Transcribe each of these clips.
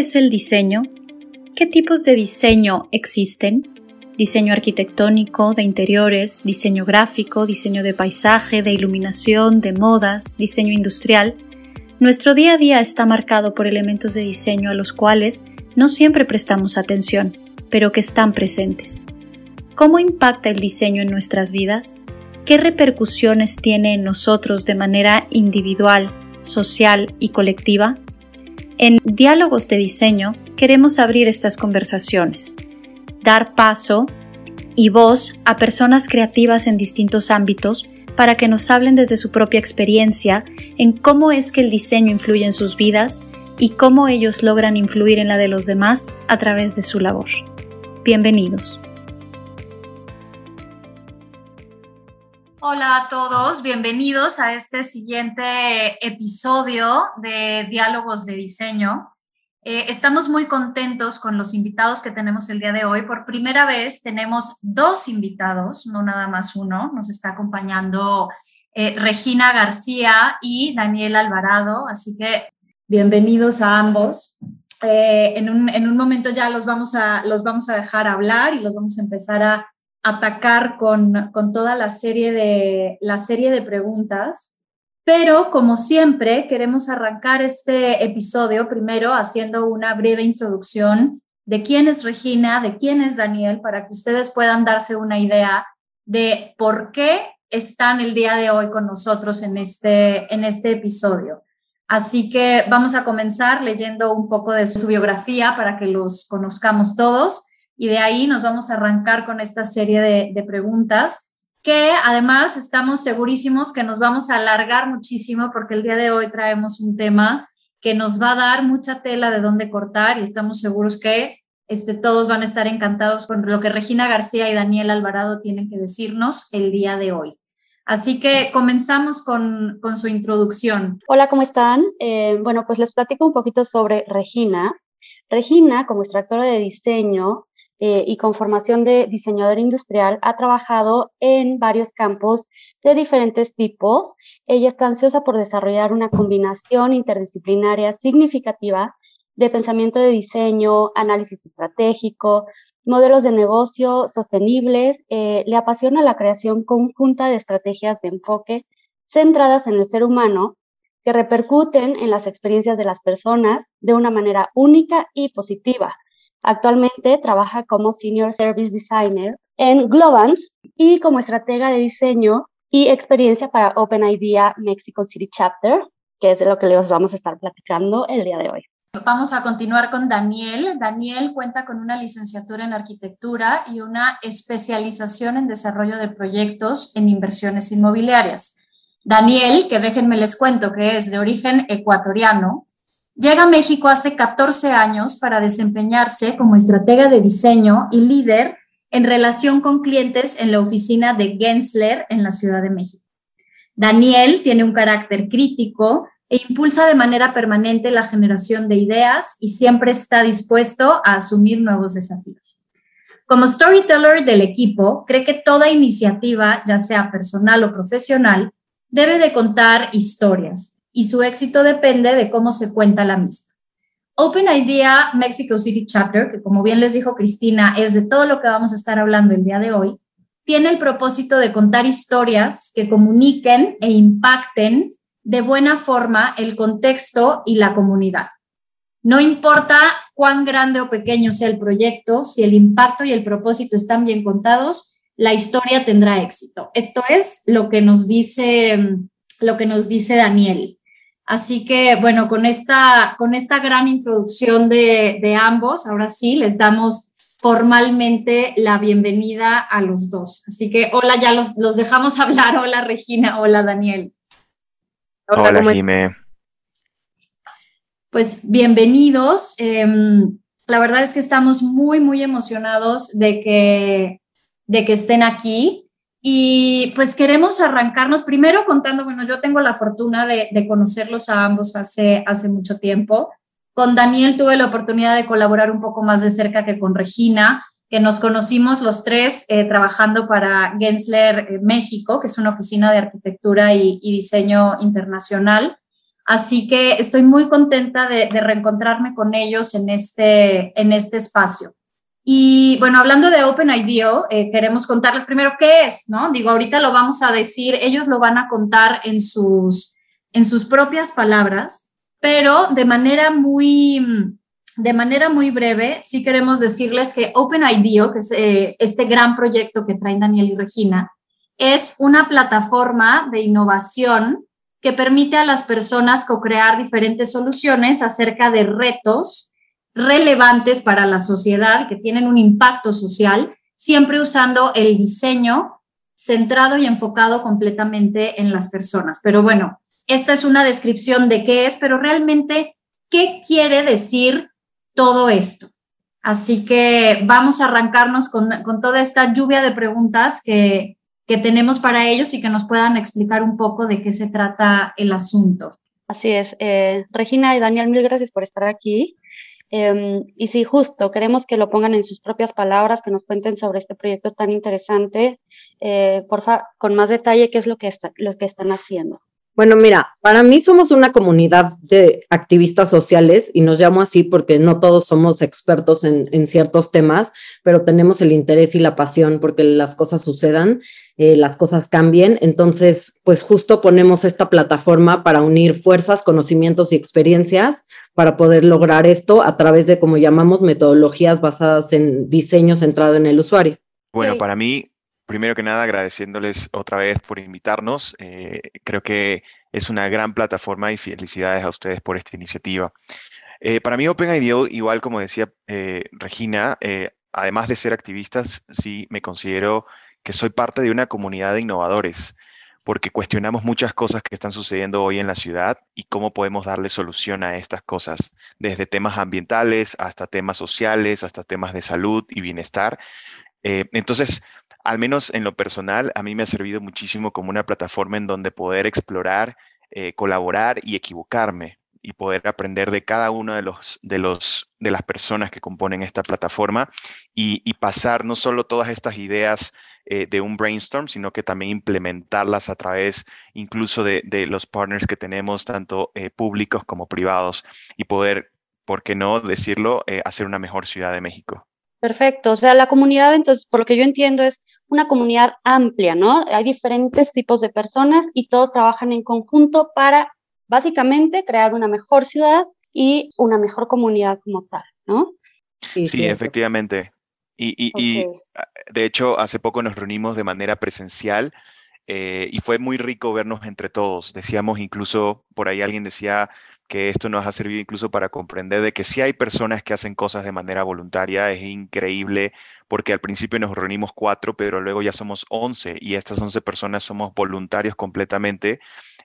¿Qué es el diseño? ¿Qué tipos de diseño existen? Diseño arquitectónico, de interiores, diseño gráfico, diseño de paisaje, de iluminación, de modas, diseño industrial. Nuestro día a día está marcado por elementos de diseño a los cuales no siempre prestamos atención, pero que están presentes. ¿Cómo impacta el diseño en nuestras vidas? ¿Qué repercusiones tiene en nosotros de manera individual, social y colectiva? En Diálogos de Diseño queremos abrir estas conversaciones, dar paso y voz a personas creativas en distintos ámbitos para que nos hablen desde su propia experiencia en cómo es que el diseño influye en sus vidas y cómo ellos logran influir en la de los demás a través de su labor. Bienvenidos. Hola a todos, bienvenidos a este siguiente episodio de Diálogos de Diseño. Eh, estamos muy contentos con los invitados que tenemos el día de hoy. Por primera vez tenemos dos invitados, no nada más uno. Nos está acompañando eh, Regina García y Daniel Alvarado, así que bienvenidos a ambos. Eh, en, un, en, un, momento ya los vamos, a, los vamos a dejar hablar y los vamos a empezar a atacar con, con toda la serie, de, la serie de preguntas, pero como siempre queremos arrancar este episodio primero haciendo una breve introducción de quién es Regina, de quién es Daniel, para que ustedes puedan darse una idea de por qué están el día de hoy con nosotros en este, en este episodio. Así que vamos a comenzar leyendo un poco de su biografía para que los conozcamos todos y de ahí nos vamos a arrancar con esta serie de, preguntas que además estamos segurísimos que nos vamos a alargar muchísimo porque el día de hoy traemos un tema que nos va a dar mucha tela de dónde cortar y estamos seguros que este, todos van a estar encantados con lo que Regina García y Daniel Alvarado tienen que decirnos el día de hoy. Así que comenzamos con, con su introducción. Hola, ¿cómo están? Eh, bueno, pues les platico un poquito sobre Regina. Regina, como extractora de diseño, eh, y con formación de diseñador industrial, ha trabajado en varios campos de diferentes tipos. Ella está ansiosa por desarrollar una combinación interdisciplinaria significativa de pensamiento de diseño, análisis estratégico, modelos de negocio sostenibles. Eh, le apasiona la creación conjunta de estrategias de enfoque centradas en el ser humano que repercuten en las experiencias de las personas de una manera única y positiva Actualmente trabaja como Senior Service Designer en Globans y como estratega de diseño y experiencia para Open Idea Mexico City Chapter, que es de lo que les vamos a estar platicando el día de hoy. Vamos a continuar con Daniel. Daniel cuenta con una licenciatura en arquitectura y una especialización en desarrollo de proyectos en inversiones inmobiliarias. Daniel, que déjenme les cuento que es de origen ecuatoriano, Llega a México hace 14 años para desempeñarse como estratega de diseño y líder en relación con clientes en la oficina de Gensler en la Ciudad de México. Daniel tiene un carácter crítico e impulsa de manera permanente la generación de ideas y siempre está dispuesto a asumir nuevos desafíos. Como storyteller del equipo, cree que toda iniciativa, ya sea personal o profesional, debe de contar historias, y su éxito depende de cómo se cuenta la misma. Open Idea Mexico City Chapter, que como bien les dijo Cristina, es de todo lo que vamos a estar hablando el día de hoy, tiene el propósito de contar historias que comuniquen e impacten de buena forma el contexto y la comunidad. No importa cuán grande o pequeño sea el proyecto, si el impacto y el propósito están bien contados, la historia tendrá éxito. Esto es lo que nos dice, lo que nos dice Daniel. Así que, bueno, con esta, con esta gran introducción de, ambos, ahora sí, les damos formalmente la bienvenida a los dos. Así que, hola, ya los, los dejamos hablar. Hola, Regina. Hola, Daniel. Hola, hola Pues bienvenidos. Em, la verdad es que estamos muy, muy emocionados de que, de que estén aquí. Y pues queremos arrancarnos primero contando, bueno, yo tengo la fortuna de, conocerlos a ambos hace, hace mucho tiempo. Con Daniel tuve la oportunidad de colaborar un poco más de cerca que con Regina, que nos conocimos los tres eh, trabajando para Gensler eh, México, que es una oficina de arquitectura y, diseño internacional. Así que estoy muy contenta de, reencontrarme con ellos en este, en este espacio. Y bueno, hablando de Open IDEO, eh, queremos contarles primero qué es, ¿no? Digo, ahorita lo vamos a decir, ellos lo van a contar en sus, en sus propias palabras, pero de manera muy, de manera muy breve, sí queremos decirles que Open IDEO, que es eh, este gran proyecto que traen Daniel y Regina, es una plataforma de innovación que permite a las personas co-crear diferentes soluciones acerca de retos relevantes para la sociedad, que tienen un impacto social, siempre usando el diseño centrado y enfocado completamente en las personas. Pero bueno, esta es una descripción de qué es, pero realmente, ¿qué quiere decir todo esto? Así que vamos a arrancarnos con, toda esta lluvia de preguntas que, que tenemos para ellos y que nos puedan explicar un poco de qué se trata el asunto. Así es. Eh, Regina y Daniel, mil gracias por estar aquí. Em, y si justo queremos que lo pongan en sus propias palabras, que nos cuenten sobre este proyecto tan interesante, eh, porfa, con más detalle, qué es lo que, lo que están haciendo. Bueno, mira, para mí somos una comunidad de activistas sociales y nos llamo así porque no todos somos expertos en, ciertos temas, pero tenemos el interés y la pasión porque las cosas sucedan, eh, las cosas cambien. Entonces, pues justo ponemos esta plataforma para unir fuerzas, conocimientos y experiencias para poder lograr esto a través de, como llamamos, metodologías basadas en diseño centrado en el usuario. Bueno, para mí primero que nada agradeciéndoles otra vez por invitarnos. Eh, creo que es una gran plataforma y felicidades a ustedes por esta iniciativa. Eh, para mí OpenIDEO, igual como decía eh, Regina, además de ser activistas, sí me considero que soy parte de una comunidad de innovadores, porque cuestionamos muchas cosas que están sucediendo hoy en la ciudad y cómo podemos darle solución a estas cosas, desde temas ambientales hasta temas sociales, hasta temas de salud y bienestar. Entonces, al menos en lo personal, a mí me ha servido muchísimo como una plataforma en donde poder explorar, eh, colaborar y equivocarme y poder aprender de cada una de, los, de, los, de las personas que componen esta plataforma y, pasar no solo todas estas ideas eh, de un brainstorm, sino que también implementarlas a través incluso de, los partners que tenemos, tanto eh, públicos como privados, y poder, ¿por qué no decirlo?, hacer una mejor Ciudad de México. Perfecto, o sea, la comunidad, entonces, por lo que yo entiendo, es una comunidad amplia, ¿no? Hay diferentes tipos de personas y todos trabajan en conjunto para, básicamente, crear una mejor ciudad y una mejor comunidad como tal, ¿no? Sí, efectivamente. Y, ah, de hecho, hace poco nos reunimos de manera presencial eh, y fue muy rico vernos entre todos. Decíamos incluso, por ahí alguien decía, que esto nos ha servido incluso para comprender de que si hay personas que hacen cosas de manera voluntaria, es increíble porque al principio nos reunimos cuatro, pero luego ya somos once y estas once personas somos voluntarios completamente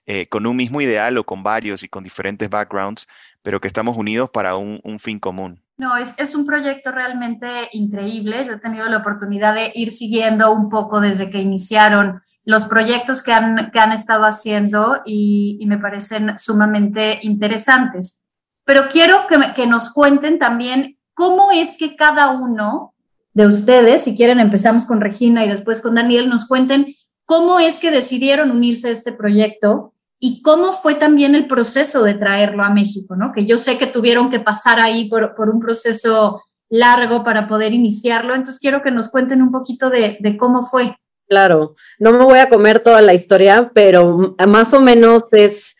eh, con un mismo ideal o con varios y con diferentes backgrounds, pero que estamos unidos para un, fin común. No, es, es, un proyecto realmente increíble. Yo he tenido la oportunidad de ir siguiendo un poco desde que iniciaron los proyectos que han, que han estado haciendo y, me parecen sumamente interesantes. Pero quiero que, que nos cuenten también cómo es que cada uno de ustedes, si quieren empezamos con Regina y después con Daniel, nos cuenten cómo es que decidieron unirse a este proyecto y cómo fue también el proceso de traerlo a México, ¿no? Que yo sé que tuvieron que pasar ahí por, por un proceso largo para poder iniciarlo, entonces quiero que nos cuenten un poquito de, cómo fue. Claro, no me voy a comer toda la historia, pero más o menos es,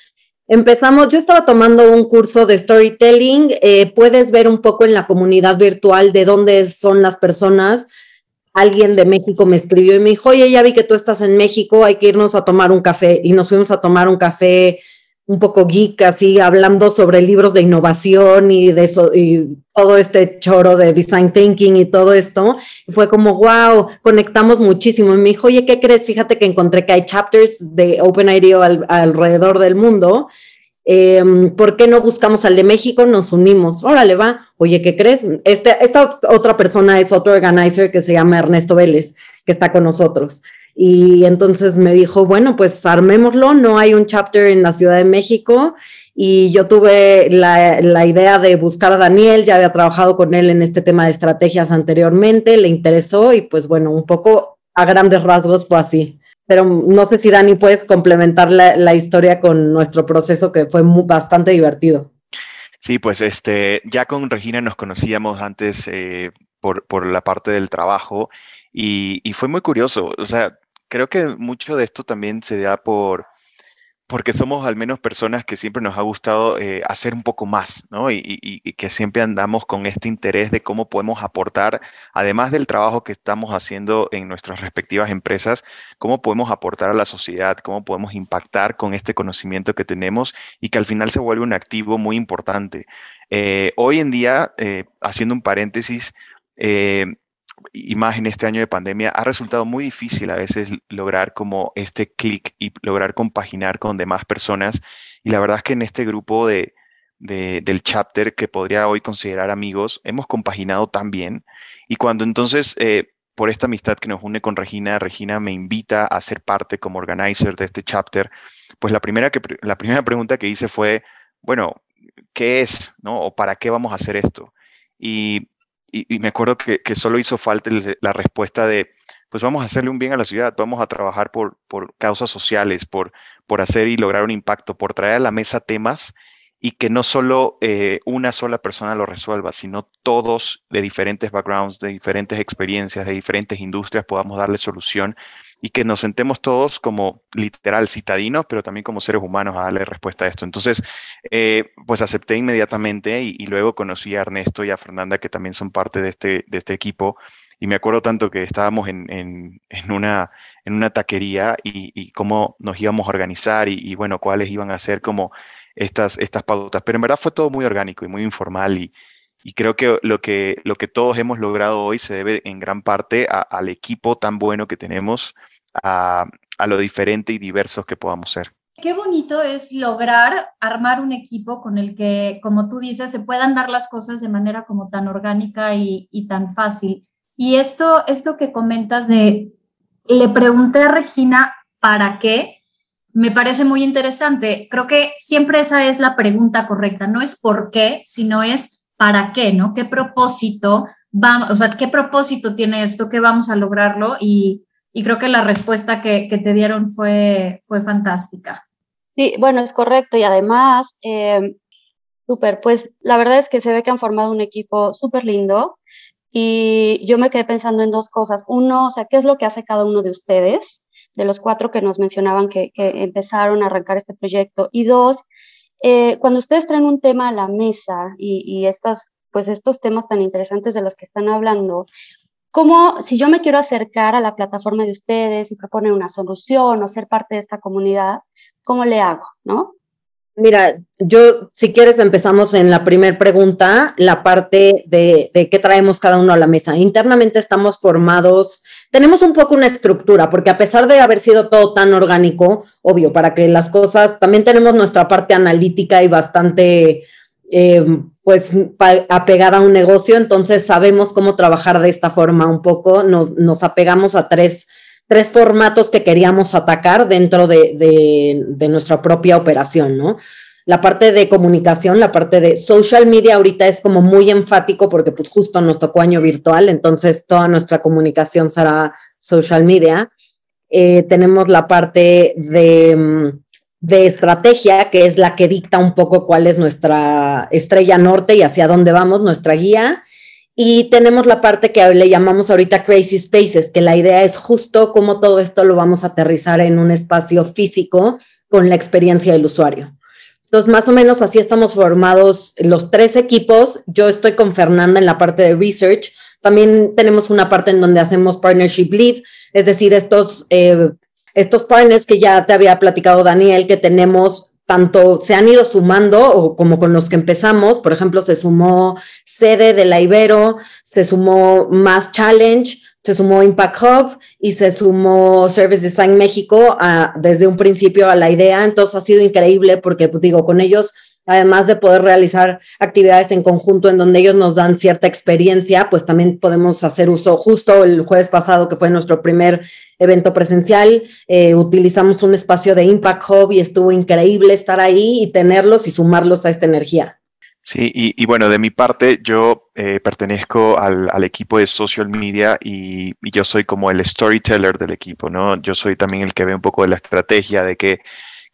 empezamos, yo estaba tomando un curso de storytelling, eh, puedes ver un poco en la comunidad virtual de dónde son las personas. Alguien de México me escribió y me dijo, oye, ya vi que tú estás en México, hay que irnos a tomar un café. Y nos fuimos a tomar un café un poco geek, así hablando sobre libros de innovación y de todo este choro de design thinking y todo esto. Y fue como, wow, conectamos muchísimo. Y me dijo, oye, ¿qué crees? Fíjate que encontré que hay chapters de OpenIDEO alrededor del mundo. Em, ¿Por qué no buscamos al de México? Nos unimos. Órale, va. Oye, ¿qué crees? Este, esta otra persona es otro organizer que se llama Ernesto Vélez, que está con nosotros. Y entonces me dijo, bueno, pues armémoslo, no hay un chapter en la Ciudad de México. Y yo tuve la, idea de buscar a Daniel, ya había trabajado con él en este tema de estrategias anteriormente, le interesó y pues bueno, un poco a grandes rasgos fue así. Pero no sé si Dani puedes complementar la, historia con nuestro proceso que fue bastante divertido. Sí, pues este, ya con Regina nos conocíamos antes eh, por, por, la parte del trabajo y, y, fue muy curioso. O sea, creo que mucho de esto también se da por, porque somos al menos personas que siempre nos ha gustado eh, hacer un poco más, ¿no? Y, que siempre andamos con este interés de cómo podemos aportar, además del trabajo que estamos haciendo en nuestras respectivas empresas, cómo podemos aportar a la sociedad, cómo podemos impactar con este conocimiento que tenemos y que al final se vuelve un activo muy importante. Eh, hoy en día, eh, haciendo un paréntesis, y más en este año de pandemia, ha resultado muy difícil a veces lograr como este clic y lograr compaginar con demás personas. Y la verdad es que en este grupo de, del chapter que podría hoy considerar amigos, hemos compaginado tan bien. Y cuando entonces, eh, por esta amistad que nos une con Regina, Regina me invita a ser parte como organizer de este chapter, pues la primera, que, la primera pregunta que hice fue, bueno, ¿qué es? ¿no? ¿O para qué vamos a hacer esto? Y y, me acuerdo que, solo hizo falta la respuesta de, pues vamos a hacerle un bien a la ciudad, vamos a trabajar por, por causas sociales, por, por hacer y lograr un impacto, por traer a la mesa temas y que no solo eh, una sola persona lo resuelva, sino todos de diferentes backgrounds, de diferentes experiencias, de diferentes industrias podamos darle solución y que nos sentemos todos como literal citadinos, pero también como seres humanos a darle respuesta a esto. Entonces, eh, pues acepté inmediatamente y, luego conocí a Ernesto y a Fernanda, que también son parte de este, de este equipo. Y me acuerdo tanto que estábamos en, en, una, en una taquería y, cómo nos íbamos a organizar y, bueno, cuáles iban a ser como estas, estas pautas. Pero en verdad fue todo muy orgánico y muy informal y, y creo que lo, que lo que todos hemos logrado hoy se debe en gran parte al equipo tan bueno que tenemos, a, a lo diferente y diversos que podamos ser. Qué bonito es lograr armar un equipo con el que, como tú dices, se puedan dar las cosas de manera como tan orgánica y, y tan fácil. Y esto, esto que comentas de, le pregunté a Regina, ¿para qué? Me parece muy interesante. Creo que siempre esa es la pregunta correcta. No es por qué, sino es para qué, ¿no? ¿Qué propósito vamos, o sea, qué propósito tiene esto? ¿Qué vamos a lograrlo? Y, creo que la respuesta que, que, te dieron fue, fue fantástica. Sí, bueno, es correcto y además, eh, súper, pues la verdad es que se ve que han formado un equipo súper lindo y yo me quedé pensando en dos cosas. Uno, o sea, ¿qué es lo que hace cada uno de ustedes? De los cuatro que nos mencionaban que, que empezaron a arrancar este proyecto. Y dos, eh, cuando ustedes traen un tema a la mesa y, estas, pues estos temas tan interesantes de los que están hablando, ¿Cómo, si yo me quiero acercar a la plataforma de ustedes y proponer una solución o ser parte de esta comunidad, ¿cómo le hago? ¿No? Mira, yo, si quieres, empezamos en la primera pregunta, la parte de, qué traemos cada uno a la mesa. Internamente estamos formados, tenemos un poco una estructura, porque a pesar de haber sido todo tan orgánico, obvio, para que las cosas, también tenemos nuestra parte analítica y bastante eh, pues apegada a un negocio, entonces sabemos cómo trabajar de esta forma un poco, nos, apegamos a tres, tres, formatos que queríamos atacar dentro de, de, nuestra propia operación, ¿no? La parte de comunicación, la parte de social media ahorita es como muy enfático porque pues justo nos tocó año virtual, entonces toda nuestra comunicación será social media. Eh, tenemos la parte de mm, de estrategia, que es la que dicta un poco cuál es nuestra estrella norte y hacia dónde vamos, nuestra guía. Y tenemos la parte que le llamamos ahorita Crazy Spaces, que la idea es justo cómo todo esto lo vamos a aterrizar en un espacio físico con la experiencia del usuario. Entonces, más o menos así estamos formados los tres equipos. Yo estoy con Fernanda en la parte de research. También tenemos una parte en donde hacemos partnership lead, es decir, estos eh, estos partners que ya te había platicado Daniel, que tenemos tanto se han ido sumando o como con los que empezamos, por ejemplo, se sumó sede de la Ibero, se sumó Mass Challenge, se sumó Impact Hub y se sumó Service Design México desde un principio a la idea. Entonces ha sido increíble porque, pues digo, con ellos además de poder realizar actividades en conjunto en donde ellos nos dan cierta experiencia, pues también podemos hacer uso. Justo el jueves pasado, que fue nuestro primer evento presencial, eh, utilizamos un espacio de Impact Hub y estuvo increíble estar ahí y tenerlos y sumarlos a esta energía. Sí, y, bueno, de mi parte, yo eh, pertenezco al, equipo de social media y, yo soy como el storyteller del equipo, ¿no? Yo soy también el que ve un poco de la estrategia de qué,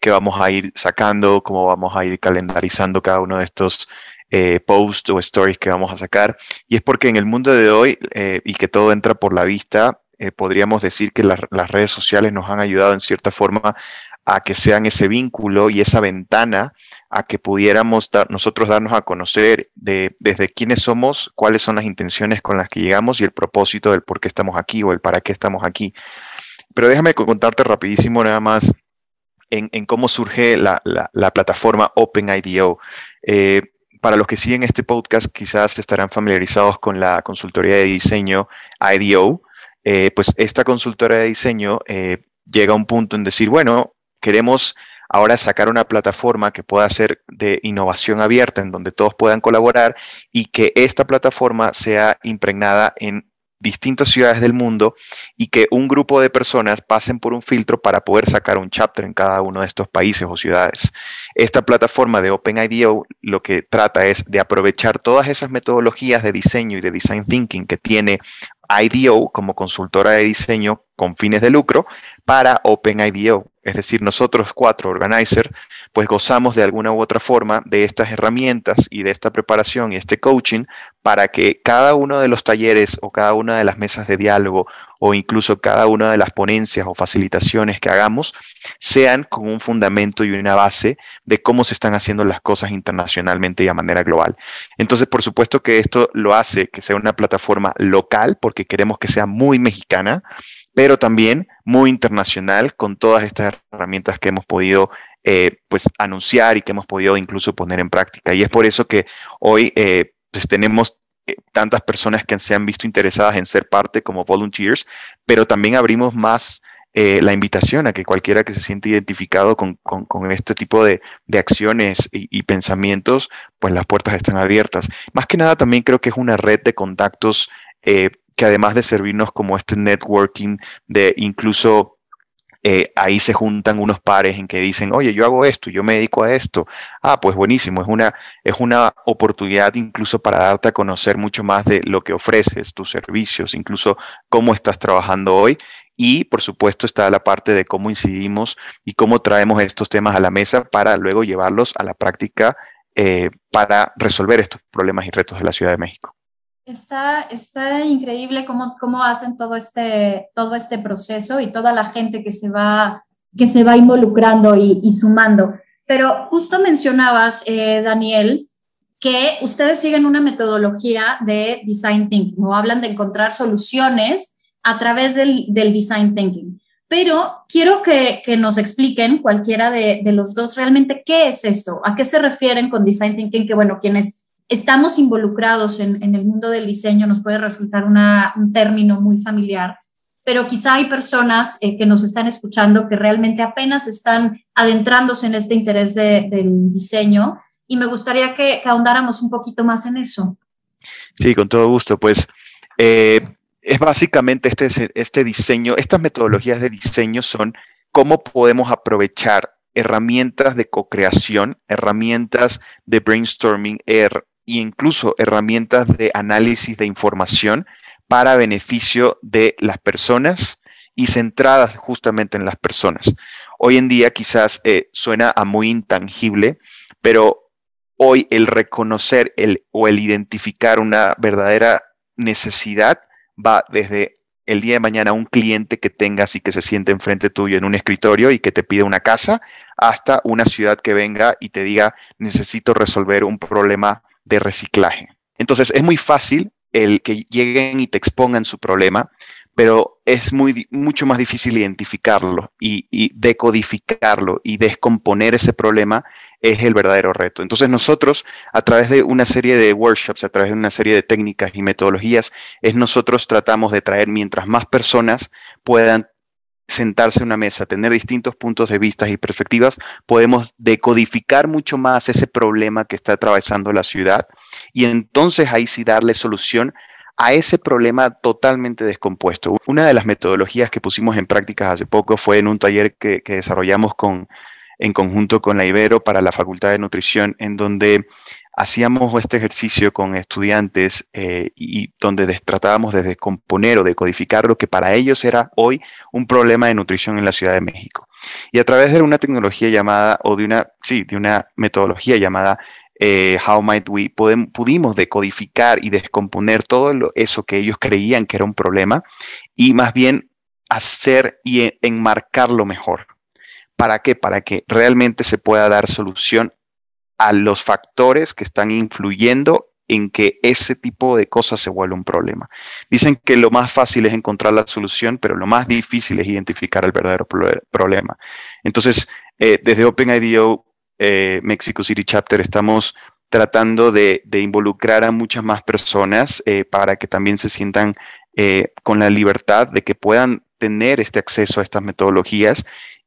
vamos a ir sacando, cómo vamos a ir calendarizando cada uno de estos eh, posts o stories que vamos a sacar. Y es porque en el mundo de hoy, eh, y que todo entra por la vista, podríamos decir que las redes sociales nos han ayudado en cierta forma a que sean ese vínculo y esa ventana a que pudiéramos nosotros darnos a conocer de, desde quiénes somos, cuáles son las intenciones con las que llegamos y el propósito del por qué estamos aquí o el para qué estamos aquí. Pero déjame contarte rapidísimo nada más en, cómo surge la, plataforma OpenIDO. Eh, para los que siguen este podcast, quizás estarán familiarizados con la consultoría de diseño IDO. Eh, pues esta consultora de diseño eh, llega a un punto en decir, bueno, queremos ahora sacar una plataforma que pueda ser de innovación abierta, en donde todos puedan colaborar y que esta plataforma sea impregnada en distintas ciudades del mundo y que un grupo de personas pasen por un filtro para poder sacar un chapter en cada uno de estos países o ciudades. Esta plataforma de OpenIDO lo que trata es de aprovechar todas esas metodologías de diseño y de design thinking que tiene IDO como consultora de diseño con fines de lucro para OpenIDO. Es decir, nosotros cuatro organizers, pues gozamos de alguna u otra forma de estas herramientas y de esta preparación y este coaching para que cada uno de los talleres o cada una de las mesas de diálogo o incluso cada una de las ponencias o facilitaciones que hagamos sean con un fundamento y una base de cómo se están haciendo las cosas internacionalmente y a manera global. Entonces, por supuesto que esto lo hace que sea una plataforma local porque queremos que sea muy mexicana, pero también muy internacional con todas estas herramientas que hemos podido eh, pues anunciar y que hemos podido incluso poner en práctica. Y es por eso que hoy eh, pues tenemos eh, tantas personas que se han visto interesadas en ser parte como volunteers, pero también abrimos más la invitación a que cualquiera que se siente identificado con, este tipo de, acciones y, pensamientos, pues las puertas están abiertas. Más que nada también creo que es una red de contactos que además de servirnos como este networking de incluso eh, ahí se juntan unos pares en que dicen, oye, yo hago esto, yo me dedico a esto. Ah, pues buenísimo, es una, es una oportunidad incluso para darte a conocer mucho más de lo que ofreces, tus servicios, incluso cómo estás trabajando hoy. Y por supuesto está la parte de cómo incidimos y cómo traemos estos temas a la mesa para luego llevarlos a la práctica eh, para resolver estos problemas y retos de la Ciudad de México. Está, está increíble cómo, cómo hacen todo este, todo este proceso y toda la gente que se va, que se va involucrando y, sumando. Pero justo mencionabas, eh, Daniel, que ustedes siguen una metodología de design thinking o hablan de encontrar soluciones a través del, del design thinking. Pero quiero que, que nos expliquen cualquiera de, de, los dos realmente qué es esto, a qué se refieren con design thinking, que bueno, quienes estamos involucrados en, el mundo del diseño, nos puede resultar un término muy familiar, pero quizá hay personas eh, que nos están escuchando que realmente apenas están adentrándose en este interés del diseño y me gustaría que, ahondáramos un poquito más en eso. Sí, con todo gusto. Pues eh, es básicamente este, este diseño, estas metodologías de diseño son cómo podemos aprovechar herramientas de co-creación, herramientas de brainstorming, er, e incluso herramientas de análisis de información para beneficio de las personas y centradas justamente en las personas. Hoy en día quizás eh, suena a muy intangible, pero hoy el reconocer el, o el identificar una verdadera necesidad va desde el día de mañana un cliente que tengas y que se siente enfrente tuyo en un escritorio y que te pide una casa, hasta una ciudad que venga y te diga necesito resolver un problema de reciclaje. Entonces es muy fácil el que lleguen y te expongan su problema, pero es muy, mucho más difícil identificarlo y, decodificarlo y descomponer ese problema es el verdadero reto. Entonces nosotros, a través de una serie de workshops, a través de una serie de técnicas y metodologías, es nosotros tratamos de traer mientras más personas puedan sentarse en una mesa, tener distintos puntos de vista y perspectivas, podemos decodificar mucho más ese problema que está atravesando la ciudad y entonces ahí sí darle solución a ese problema totalmente descompuesto. Una de las metodologías que pusimos en práctica hace poco fue en un taller que, desarrollamos en conjunto con la Ibero para la Facultad de Nutrición, en donde hacíamos este ejercicio con estudiantes eh, y donde tratábamos de descomponer o de codificar lo que para ellos era hoy un problema de nutrición en la Ciudad de México. Y a través de una tecnología llamada, o de una, sí, de una metodología llamada eh, How Might We, pudimos decodificar y descomponer todo eso que ellos creían que era un problema y más bien hacer y enmarcarlo mejor. ¿Para qué? Para que realmente se pueda dar solución a los factores que están influyendo en que ese tipo de cosas se vuelva un problema. Dicen que lo más fácil es encontrar la solución, pero lo más difícil es identificar el verdadero problema. Entonces, eh, desde OpenIDO eh, Mexico City Chapter estamos tratando de, involucrar a muchas más personas eh, para que también se sientan con la libertad de que puedan tener este acceso a estas metodologías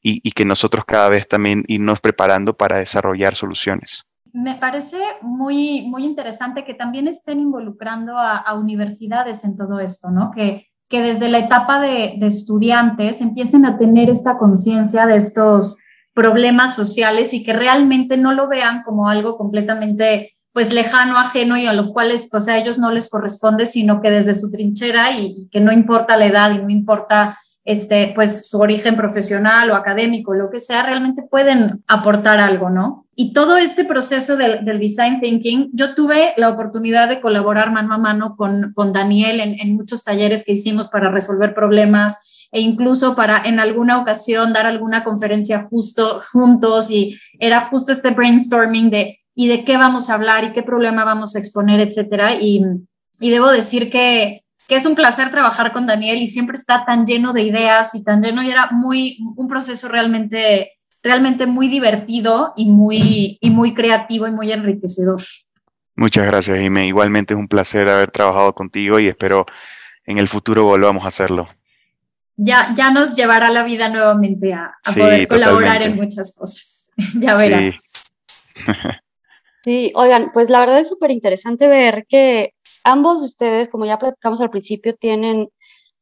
y, que nosotros cada vez también irnos preparando para desarrollar soluciones. Me parece muy, muy interesante que también estén involucrando a, universidades en todo esto, ¿no? Que, que desde la etapa de, de estudiantes empiecen a tener esta conciencia de estos problemas sociales y que realmente no lo vean como algo completamente pues lejano, ajeno y a los cuales, pues a ellos no les corresponde, sino que desde su trinchera y, y que no importa la edad y no importa este, pues su origen profesional o académico, lo que sea, realmente pueden aportar algo, ¿no? Y todo este proceso del, design thinking, yo tuve la oportunidad de colaborar mano a mano con, con Daniel en, en, muchos talleres que hicimos para resolver problemas e incluso para en alguna ocasión dar alguna conferencia justo juntos y era justo este brainstorming de y de qué vamos a hablar y qué problema vamos a exponer, etcétera. Y, y debo decir que que es un placer trabajar con Daniel y siempre está tan lleno de ideas y tan lleno y era muy un proceso realmente realmente muy divertido y muy y muy creativo y muy enriquecedor. Muchas gracias, Jimé. Igualmente es un placer haber trabajado contigo y espero en el futuro volvamos a hacerlo. Ya, ya nos llevará la vida nuevamente a, poder colaborar en muchas cosas. ya verás. sí, oigan, pues la verdad es súper interesante ver que ambos de ustedes, como ya platicamos al principio, tienen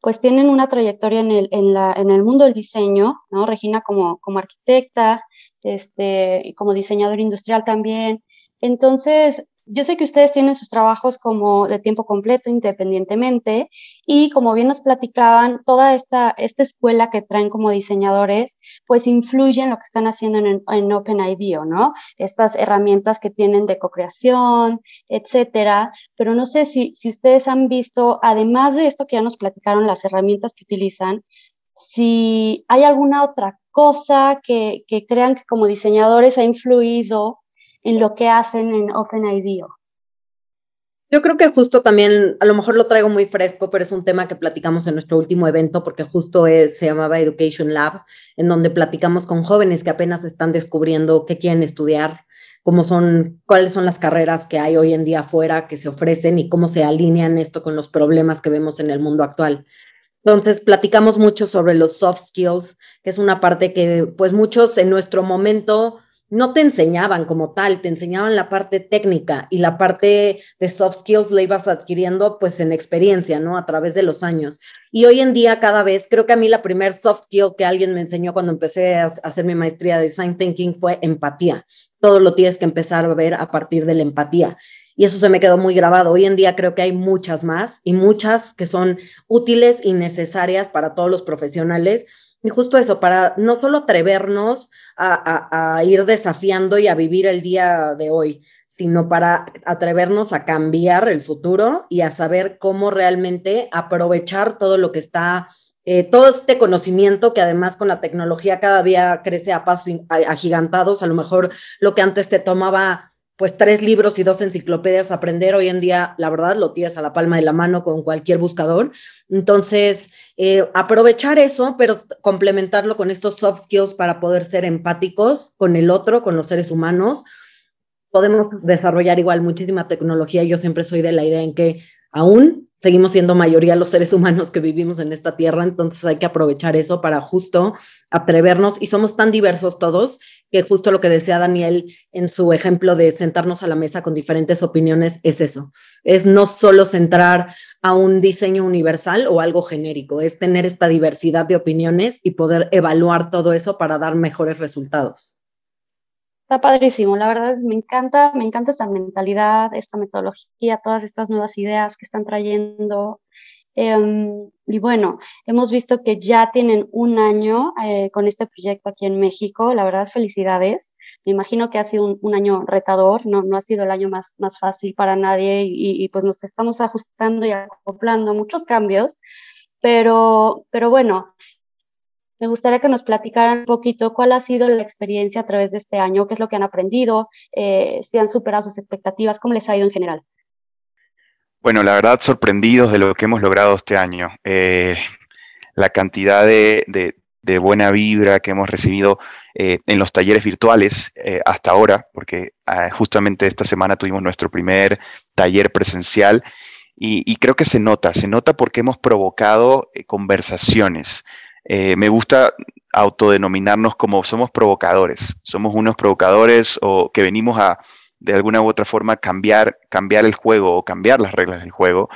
pues tienen una trayectoria en el, en la, en el mundo del diseño, ¿no? Regina como, como arquitecta, este, como diseñador industrial también. Entonces, yo sé que ustedes tienen sus trabajos como de tiempo completo, independientemente, y como bien nos platicaban, toda esta, esta escuela que traen como diseñadores, pues influye en lo que están haciendo en, en OpenIDEO, ¿no? Estas herramientas que tienen de co-creación, etcétera. Pero no sé si, si ustedes han visto, además de esto que ya nos platicaron, las herramientas que utilizan, si hay alguna otra cosa que, que crean que como diseñadores ha influido en lo que hacen en OpenIDEO. Yo creo que justo también, a lo mejor lo traigo muy fresco, pero es un tema que platicamos en nuestro último evento, porque justo se llamaba Education Lab, en donde platicamos con jóvenes que apenas están descubriendo qué quieren estudiar, cómo son, cuáles son las carreras que hay hoy en día afuera que se ofrecen y cómo se alinean esto con los problemas que vemos en el mundo actual. Entonces, platicamos mucho sobre los soft skills, que es una parte que, pues, muchos en nuestro momento no te enseñaban como tal, te enseñaban la parte técnica y la parte de soft skills la ibas adquiriendo pues en experiencia, ¿no? A través de los años. Y hoy en día cada vez, creo que a mí la primer soft skill que alguien me enseñó cuando empecé a hacer mi maestría de design thinking fue empatía. Todo lo tienes que empezar a ver a partir de la empatía. Y eso se me quedó muy grabado. Hoy en día creo que hay muchas más y muchas que son útiles y necesarias para todos los profesionales y justo eso, para no solo atrevernos a, ir desafiando y a vivir el día de hoy, sino para atrevernos a cambiar el futuro y a saber cómo realmente aprovechar todo lo que está, eh, todo este conocimiento que además con la tecnología cada día crece a pasos agigantados, a lo mejor lo que antes te tomaba pues tres libros y dos enciclopedias aprender. Hoy en día, la verdad, lo tienes a la palma de la mano con cualquier buscador. Entonces, eh, aprovechar eso, pero complementarlo con estos soft skills para poder ser empáticos con el otro, con los seres humanos. Podemos desarrollar igual muchísima tecnología. Yo siempre soy de la idea en que aún seguimos siendo mayoría los seres humanos que vivimos en esta tierra, entonces hay que aprovechar eso para justo atrevernos y somos tan diversos todos que justo lo que decía Daniel en su ejemplo de sentarnos a la mesa con diferentes opiniones es eso, es no solo centrar a un diseño universal o algo genérico, es tener esta diversidad de opiniones y poder evaluar todo eso para dar mejores resultados. Está padrísimo, la verdad me encanta, me encanta esta mentalidad, esta metodología, todas estas nuevas ideas que están trayendo. Em, y bueno, hemos visto que ya tienen un año eh, con este proyecto aquí en México. La verdad, felicidades. Me imagino que ha sido un, año retador, no, no ha sido el año más, más fácil para nadie y, y, pues nos estamos ajustando y acoplando muchos cambios. Pero, pero bueno, me gustaría que nos platicaran un poquito cuál ha sido la experiencia a través de este año, qué es lo que han aprendido, eh, si han superado sus expectativas, cómo les ha ido en general. Bueno, la verdad, sorprendidos de lo que hemos logrado este año. Eh, la cantidad de, buena vibra que hemos recibido eh, en los talleres virtuales hasta ahora, porque ah, justamente esta semana tuvimos nuestro primer taller presencial y, y, creo que se nota, se nota porque hemos provocado conversaciones. Eh, me gusta autodenominarnos como somos provocadores, somos unos provocadores o que venimos a de alguna u otra forma cambiar, cambiar el juego o cambiar las reglas del juego.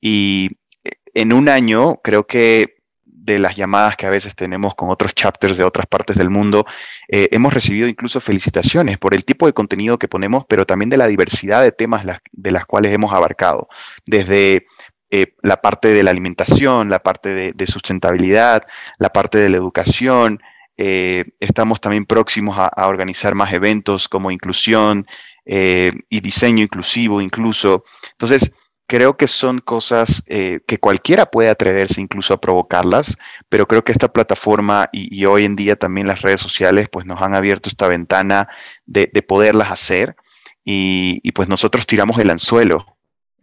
Y eh, en un año creo que de las llamadas que a veces tenemos con otros chapters de otras partes del mundo, eh, hemos recibido incluso felicitaciones por el tipo de contenido que ponemos, pero también de la diversidad de temas de las cuales hemos abarcado, desde eh, la parte de la alimentación, la parte de, sustentabilidad, la parte de la educación. Eh, estamos también próximos a, organizar más eventos como inclusión eh, y diseño inclusivo incluso. Entonces, creo que son cosas que cualquiera puede atreverse incluso a provocarlas, pero creo que esta plataforma y, hoy en día también las redes sociales pues nos han abierto esta ventana de, poderlas hacer y, y, pues nosotros tiramos el anzuelo.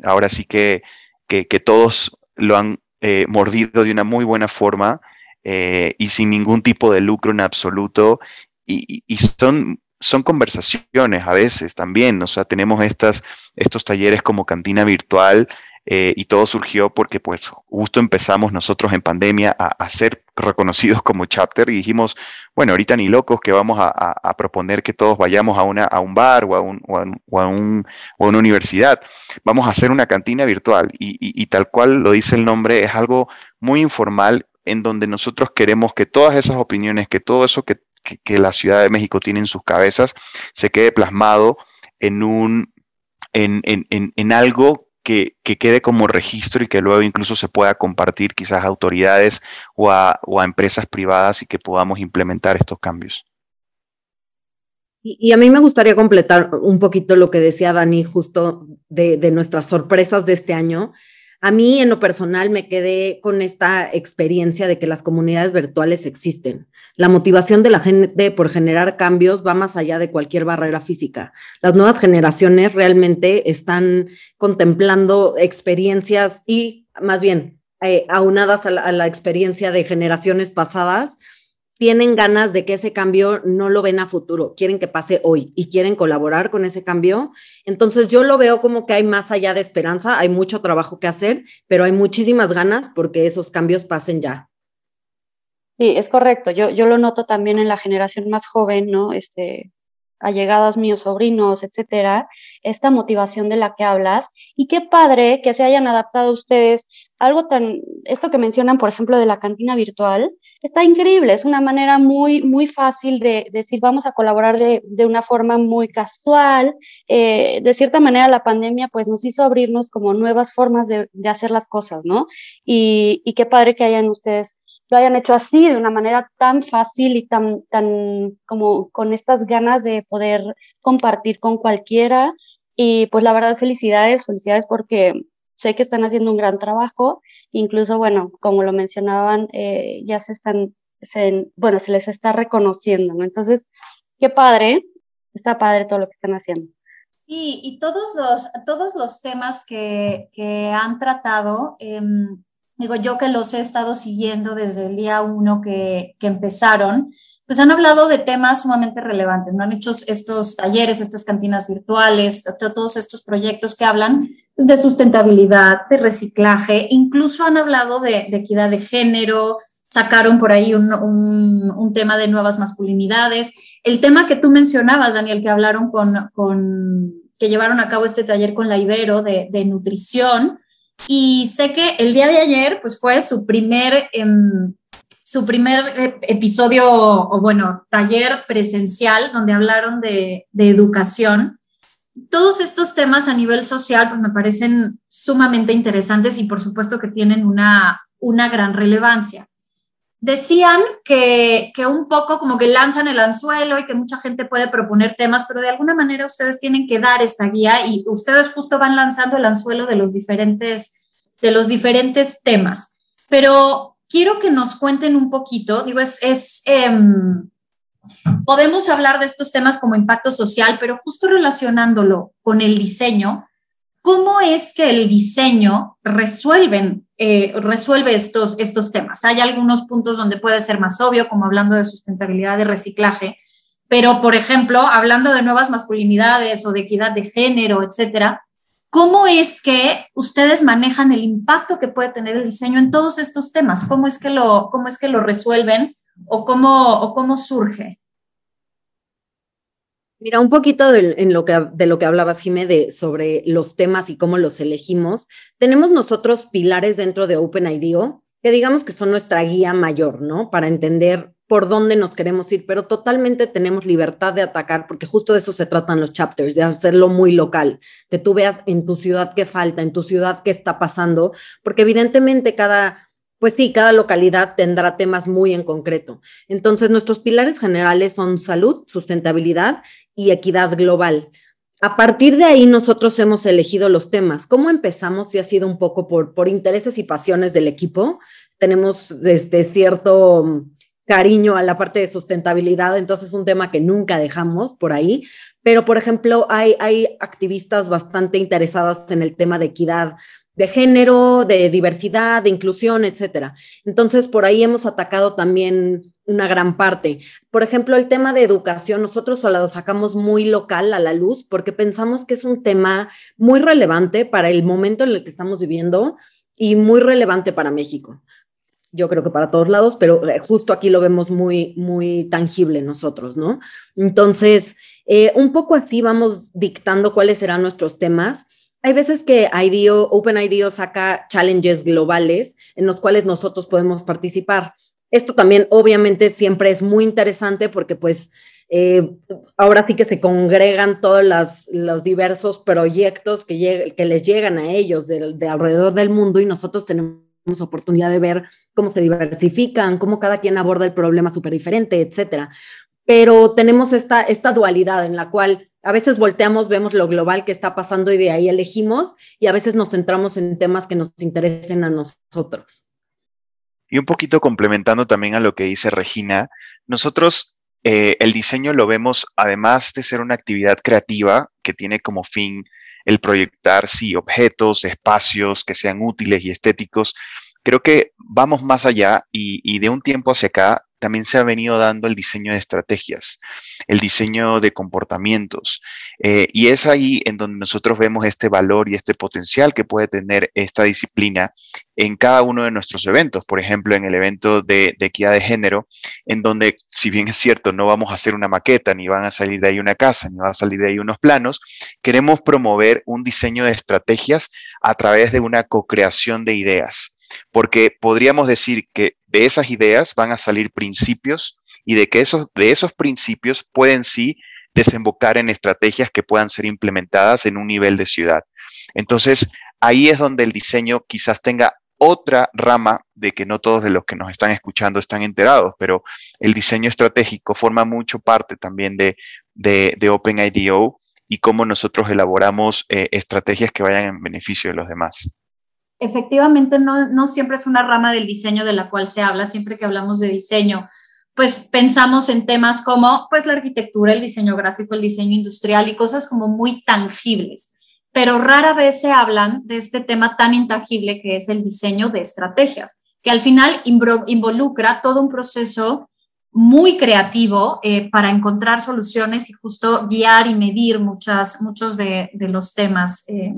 Ahora sí que que, todos lo han eh, mordido de una muy buena forma eh, y sin ningún tipo de lucro en absoluto. Y, son, son conversaciones a veces también, o sea, tenemos estas, estos talleres como cantina virtual eh, y todo surgió porque pues justo empezamos nosotros en pandemia a, ser reconocidos como chapter y dijimos, bueno, ahorita ni locos que vamos a, proponer que todos vayamos a, una, a un bar o a, un, o, un, o una universidad, vamos a hacer una cantina virtual y, tal cual lo dice el nombre, es algo muy informal en donde nosotros queremos que todas esas opiniones, que todo eso que, que, la Ciudad de México tiene en sus cabezas, se quede plasmado en un en, en, en, algo que, quede como registro y que luego incluso se pueda compartir quizás a autoridades o a, empresas privadas y que podamos implementar estos cambios. Y, a mí me gustaría completar un poquito lo que decía Dani justo de, nuestras sorpresas de este año. A mí en lo personal me quedé con esta experiencia de que las comunidades virtuales existen. La motivación de la gente por generar cambios va más allá de cualquier barrera física. Las nuevas generaciones realmente están contemplando experiencias y más bien eh, aunadas a la, experiencia de generaciones pasadas, tienen ganas de que ese cambio no lo ven a futuro, quieren que pase hoy y quieren colaborar con ese cambio. Entonces yo lo veo como que hay más allá de esperanza, hay mucho trabajo que hacer, pero hay muchísimas ganas porque esos cambios pasen ya. Sí, es correcto. Yo, yo lo noto también en la generación más joven, ¿no? Este, allegados míos, sobrinos, etcétera, esta motivación de la que hablas. Y qué padre que se hayan adaptado ustedes algo tan, esto que mencionan, por ejemplo, de la cantina virtual, está increíble. Es una manera muy, muy fácil de, decir, vamos a colaborar de, de una forma muy casual. Eh, de cierta manera, la pandemia, pues, nos hizo abrirnos como nuevas formas de, de hacer las cosas, ¿no? Y, y qué padre que hayan ustedes lo hayan hecho así, de una manera tan fácil y tan, tan como con estas ganas de poder compartir con cualquiera. Y pues la verdad, felicidades, felicidades porque sé que están haciendo un gran trabajo. Incluso, bueno, como lo mencionaban, eh, ya se están, bueno, se les está reconociendo, ¿no? Entonces, qué padre, está padre todo lo que están haciendo. Sí, y todos los, todos los temas que, que han tratado, eh, digo yo que los he estado siguiendo desde el día uno que, que empezaron, pues han hablado de temas sumamente relevantes, ¿no? Han hecho estos talleres, estas cantinas virtuales, todos estos proyectos que hablan pues, de sustentabilidad, de reciclaje, incluso han hablado de, de equidad de género, sacaron por ahí un, un, un, tema de nuevas masculinidades. El tema que tú mencionabas, Daniel, que hablaron con, con que llevaron a cabo este taller con la Ibero de, de nutrición, y sé que el día de ayer, pues fue su primer, em, su primer episodio, o bueno, taller presencial, donde hablaron de, de educación. Todos estos temas a nivel social pues, me parecen sumamente interesantes y por supuesto que tienen una, una gran relevancia decían que, que, un poco como que lanzan el anzuelo y que mucha gente puede proponer temas, pero de alguna manera ustedes tienen que dar esta guía y ustedes justo van lanzando el anzuelo de los diferentes, de los diferentes temas. Pero quiero que nos cuenten un poquito, digo, es, es em, podemos hablar de estos temas como impacto social, pero justo relacionándolo con el diseño, ¿cómo es que el diseño resuelven eh, resuelve estos, estos temas. Hay algunos puntos donde puede ser más obvio, como hablando de sustentabilidad de reciclaje, pero, por ejemplo, hablando de nuevas masculinidades o de equidad de género, etcétera, ¿cómo es que ustedes manejan el impacto que puede tener el diseño en todos estos temas? ¿Cómo es que lo, cómo es que lo resuelven o cómo, o cómo surge? Mira, un poquito de, lo que, de lo que hablabas, Jimé, de, sobre los temas y cómo los elegimos. Tenemos nosotros pilares dentro de OpenIDO que digamos que son nuestra guía mayor, ¿no? Para entender por dónde nos queremos ir, pero totalmente tenemos libertad de atacar, porque justo de eso se tratan los chapters, de hacerlo muy local, que tú veas en tu ciudad qué falta, en tu ciudad qué está pasando, porque evidentemente cada pues sí, cada localidad tendrá temas muy en concreto. Entonces, nuestros pilares generales son salud, sustentabilidad y equidad global. A partir de ahí nosotros hemos elegido los temas. ¿Cómo empezamos? Si ha sido un poco por, por intereses y pasiones del equipo. Tenemos este cierto cariño a la parte de sustentabilidad, entonces es un tema que nunca dejamos por ahí. Pero, por ejemplo, hay, hay activistas bastante interesadas en el tema de equidad de género, de diversidad, de inclusión, etcétera. Entonces, por ahí hemos atacado también una gran parte. Por ejemplo, el tema de educación, nosotros lo sacamos muy local a la luz porque pensamos que es un tema muy relevante para el momento en el que estamos viviendo y muy relevante para México. Yo creo que para todos lados, pero eh, justo aquí lo vemos muy, muy tangible nosotros, ¿no? Entonces, eh, un poco así vamos dictando cuáles serán nuestros temas hay veces que IDEO, OpenIDEO saca challenges globales en los cuales nosotros podemos participar. Esto también obviamente siempre es muy interesante porque pues eh, ahora sí que se congregan todos los, diversos proyectos que, les llegan a ellos de, de alrededor del mundo y nosotros tenemos oportunidad de ver cómo se diversifican, cómo cada quien aborda el problema súper diferente, etcétera. Pero tenemos esta, esta dualidad en la cual a veces volteamos, vemos lo global que está pasando y de ahí elegimos y a veces nos centramos en temas que nos interesen a nosotros. Y un poquito complementando también a lo que dice Regina, nosotros eh, el diseño lo vemos, además de ser una actividad creativa que tiene como fin el proyectar, sí, objetos, espacios que sean útiles y estéticos, creo que vamos más allá y, y de un tiempo hacia acá también se ha venido dando el diseño de estrategias, el diseño de comportamientos. Eh, y es ahí en donde nosotros vemos este valor y este potencial que puede tener esta disciplina en cada uno de nuestros eventos. Por ejemplo, en el evento de, equidad de género, en donde, si bien es cierto, no vamos a hacer una maqueta, ni van a salir de ahí una casa, ni van a salir de ahí unos planos, queremos promover un diseño de estrategias a través de una co-creación de ideas porque podríamos decir que de esas ideas van a salir principios y de que esos, de esos principios pueden sí desembocar en estrategias que puedan ser implementadas en un nivel de ciudad. Entonces, ahí es donde el diseño quizás tenga otra rama de que no todos de los que nos están escuchando están enterados, pero el diseño estratégico forma mucho parte también de, de, OpenIDO y cómo nosotros elaboramos eh, estrategias que vayan en beneficio de los demás efectivamente no, no siempre es una rama del diseño de la cual se habla, siempre que hablamos de diseño, pues pensamos en temas como pues la arquitectura, el diseño gráfico, el diseño industrial y cosas como muy tangibles, pero rara vez se hablan de este tema tan intangible que es el diseño de estrategias, que al final involucra todo un proceso muy creativo eh, para encontrar soluciones y justo guiar y medir muchas, muchos de, los temas eh,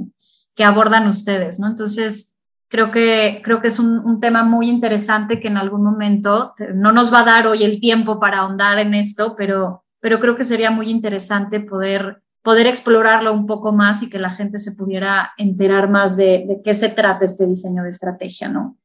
que abordan ustedes, ¿no? Entonces, creo que, creo que es un, tema muy interesante que en algún momento no nos va a dar hoy el tiempo para ahondar en esto, pero, pero creo que sería muy interesante poder, poder explorarlo un poco más y que la gente se pudiera enterar más de, de qué se trata este diseño de estrategia, ¿no?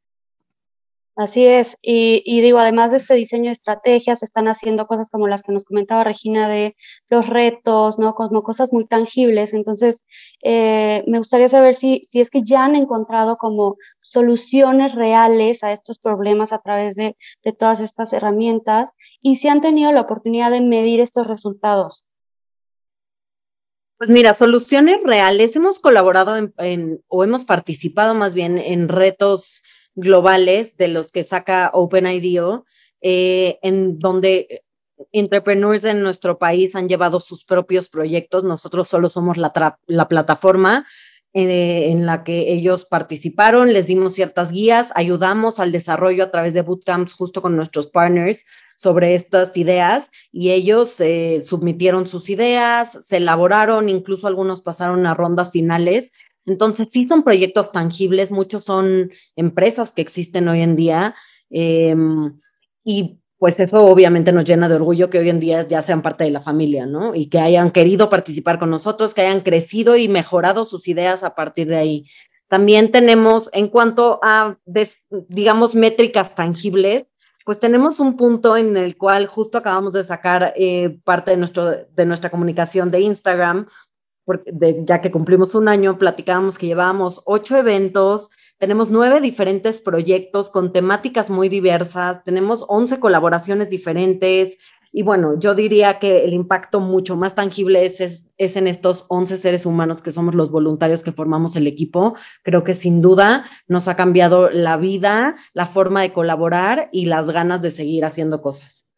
Así es, y, digo, además de este diseño de estrategias, están haciendo cosas como las que nos comentaba Regina de los retos, ¿no? Como cosas muy tangibles. Entonces, eh, me gustaría saber si, si es que ya han encontrado como soluciones reales a estos problemas a través de, de todas estas herramientas y si han tenido la oportunidad de medir estos resultados. Pues mira, soluciones reales. Hemos colaborado en, o hemos participado más bien en retos globales de los que saca OpenIDO, eh, en donde entrepreneurs en nuestro país han llevado sus propios proyectos. Nosotros solo somos la, la plataforma eh, en la que ellos participaron, les dimos ciertas guías, ayudamos al desarrollo a través de bootcamps justo con nuestros partners sobre estas ideas y ellos eh, submitieron sus ideas, se elaboraron, incluso algunos pasaron a rondas finales entonces, sí son proyectos tangibles, muchos son empresas que existen hoy en día em, y pues eso obviamente nos llena de orgullo que hoy en día ya sean parte de la familia, ¿no? Y que hayan querido participar con nosotros, que hayan crecido y mejorado sus ideas a partir de ahí. También tenemos, en cuanto a, digamos, métricas tangibles, pues tenemos un punto en el cual justo acabamos de sacar eh, parte de, nuestro, de nuestra comunicación de Instagram, porque ya que cumplimos un año, platicábamos que llevábamos ocho eventos, tenemos nueve diferentes proyectos con temáticas muy diversas, tenemos once colaboraciones diferentes. Y bueno, yo diría que el impacto mucho más tangible es, es, en estos 11 seres humanos que somos los voluntarios que formamos el equipo. Creo que sin duda nos ha cambiado la vida, la forma de colaborar y las ganas de seguir haciendo cosas.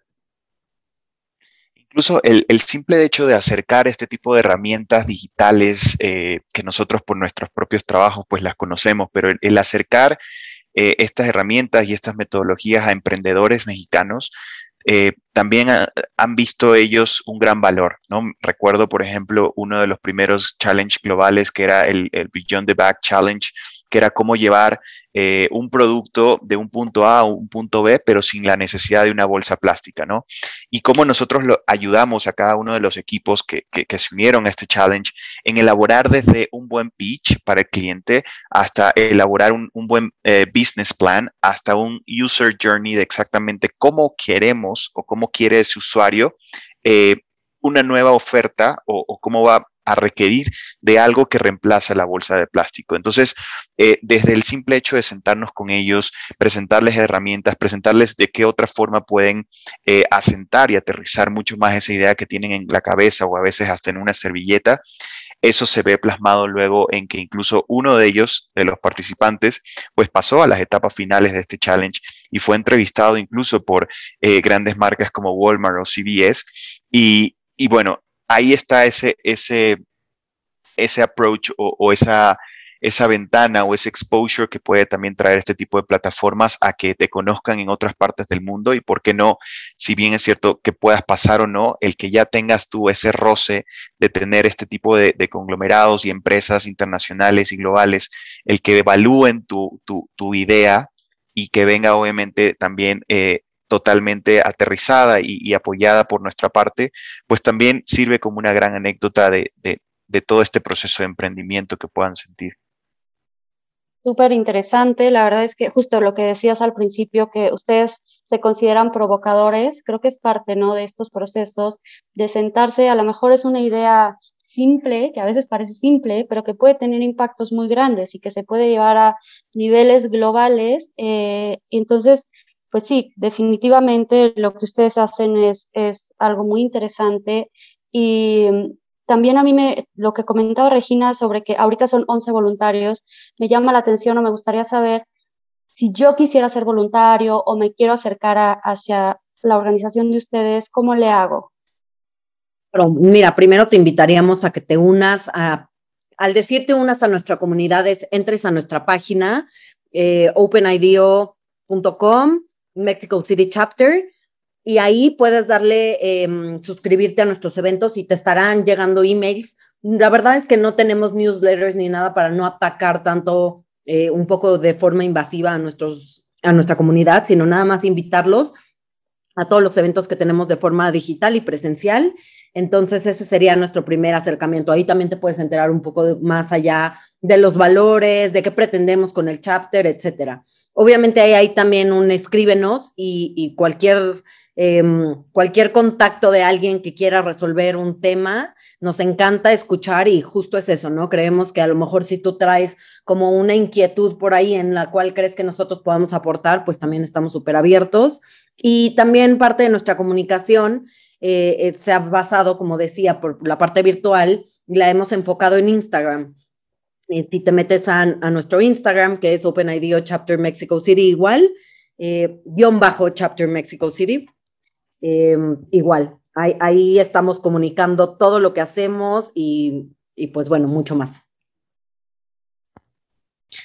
Incluso el, simple hecho de acercar este tipo de herramientas digitales eh, que nosotros por nuestros propios trabajos pues las conocemos, pero el, acercar eh, estas herramientas y estas metodologías a emprendedores mexicanos eh, también han visto ellos un gran valor, ¿no? Recuerdo, por ejemplo, uno de los primeros challenge globales que era el, el Beyond the Back Challenge, que era cómo llevar eh, un producto de un punto A a un punto B, pero sin la necesidad de una bolsa plástica, ¿no? Y cómo nosotros lo ayudamos a cada uno de los equipos que, se unieron a este challenge en elaborar desde un buen pitch para el cliente hasta elaborar un, buen eh, business plan, hasta un user journey de exactamente cómo queremos o cómo quiere ese usuario eh, una nueva oferta o, o, cómo va a requerir de algo que reemplaza la bolsa de plástico. Entonces, eh, desde el simple hecho de sentarnos con ellos, presentarles herramientas, presentarles de qué otra forma pueden eh, asentar y aterrizar mucho más esa idea que tienen en la cabeza o a veces hasta en una servilleta, eso se ve plasmado luego en que incluso uno de ellos, de los participantes, pues pasó a las etapas finales de este challenge y fue entrevistado incluso por eh, grandes marcas como Walmart o CVS. Y, y bueno, ahí está ese, ese, ese approach o, esa, esa ventana o ese exposure que puede también traer este tipo de plataformas a que te conozcan en otras partes del mundo y por qué no, si bien es cierto que puedas pasar o no, el que ya tengas tú ese roce de tener este tipo de, conglomerados y empresas internacionales y globales, el que evalúen tu, tu, idea y que venga obviamente también eh, totalmente aterrizada y, apoyada por nuestra parte, pues también sirve como una gran anécdota de, todo este proceso de emprendimiento que puedan sentir. Súper interesante, la verdad es que justo lo que decías al principio, que ustedes se consideran provocadores, creo que es parte ¿no? de estos procesos, de sentarse, a lo mejor es una idea simple, que a veces parece simple, pero que puede tener impactos muy grandes y que se puede llevar a niveles globales. Eh, entonces, pues sí, definitivamente lo que ustedes hacen es, es algo muy interesante y mm, también a mí me, lo que comentaba Regina sobre que ahorita son 11 voluntarios, me llama la atención o me gustaría saber si yo quisiera ser voluntario o me quiero acercar hacia la organización de ustedes, ¿cómo le hago? Pero mira, primero te invitaríamos a que te unas a, al decirte unas a nuestra comunidad, es, entres a nuestra página eh, Mexico City Chapter y ahí puedes darle, em, suscribirte a nuestros eventos y te estarán llegando emails. La verdad es que no tenemos newsletters ni nada para no atacar tanto eh, un poco de forma invasiva a, nuestros, a nuestra comunidad, sino nada más invitarlos a todos los eventos que tenemos de forma digital y presencial. Entonces, ese sería nuestro primer acercamiento. Ahí también te puedes enterar un poco más allá de los valores, de qué pretendemos con el chapter, etcétera. Obviamente ahí hay también un escríbenos y, cualquier, em, cualquier contacto de alguien que quiera resolver un tema, nos encanta escuchar y justo es eso, ¿no? Creemos que a lo mejor si tú traes como una inquietud por ahí en la cual crees que nosotros podamos aportar, pues también estamos súper abiertos. Y también parte de nuestra comunicación eh, eh, se ha basado, como decía, por la parte virtual, y la hemos enfocado en Instagram. Eh, si te metes a, nuestro Instagram, que es OpenID Chapter Mexico City, igual, guion bajo Chapter Mexico City, em, igual. Ahí, estamos comunicando todo lo que hacemos y, pues bueno, mucho más.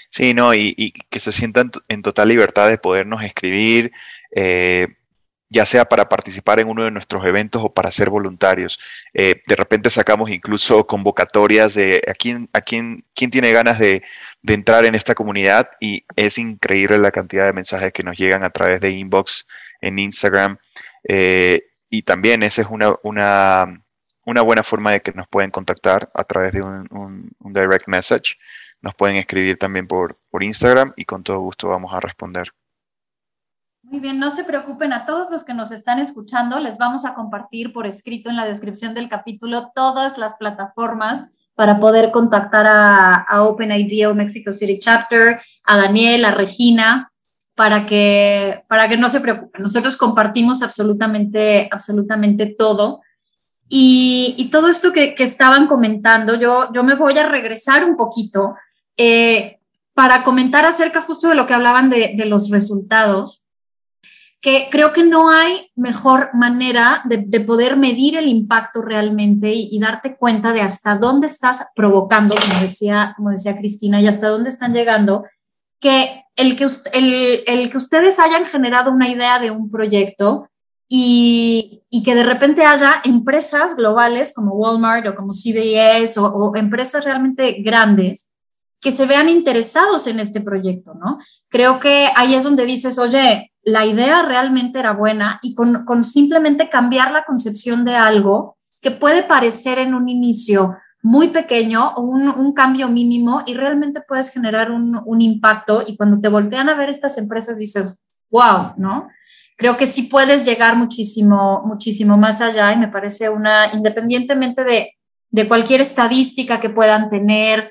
Sí, no, y, que se sientan en total libertad de podernos escribir, ya sea para participar en uno de nuestros eventos o para ser voluntarios. Eh, de repente sacamos incluso convocatorias de a quién, a quién, quién tiene ganas de, entrar en esta comunidad y es increíble la cantidad de mensajes que nos llegan a través de inbox en Instagram. Eh, y también esa es una, una, buena forma de que nos pueden contactar a través de un, un direct message. Nos pueden escribir también por, por Instagram y con todo gusto vamos a responder. Muy bien, no se preocupen a todos los que nos están escuchando, les vamos a compartir por escrito en la descripción del capítulo todas las plataformas para poder contactar a, a OpenID Mexico City Chapter, a Daniel, a Regina, para que, para que no se preocupen. Nosotros compartimos absolutamente, absolutamente todo. Y, todo esto que, estaban comentando, yo, yo me voy a regresar un poquito eh, para comentar acerca justo de lo que hablaban de los resultados que creo que no hay mejor manera de, poder medir el impacto realmente y, darte cuenta de hasta dónde estás provocando, como decía, como decía Cristina, y hasta dónde están llegando, que el que, el, el que ustedes hayan generado una idea de un proyecto y, y, que de repente haya empresas globales como Walmart o como CBS o, o empresas realmente grandes que se vean interesados en este proyecto, ¿no? Creo que ahí es donde dices, oye, la idea realmente era buena y con, simplemente cambiar la concepción de algo que puede parecer en un inicio muy pequeño o un, cambio mínimo y realmente puedes generar un, impacto y cuando te voltean a ver estas empresas dices, wow, ¿no? Creo que sí puedes llegar muchísimo, muchísimo más allá y me parece una, independientemente de, de cualquier estadística que puedan tener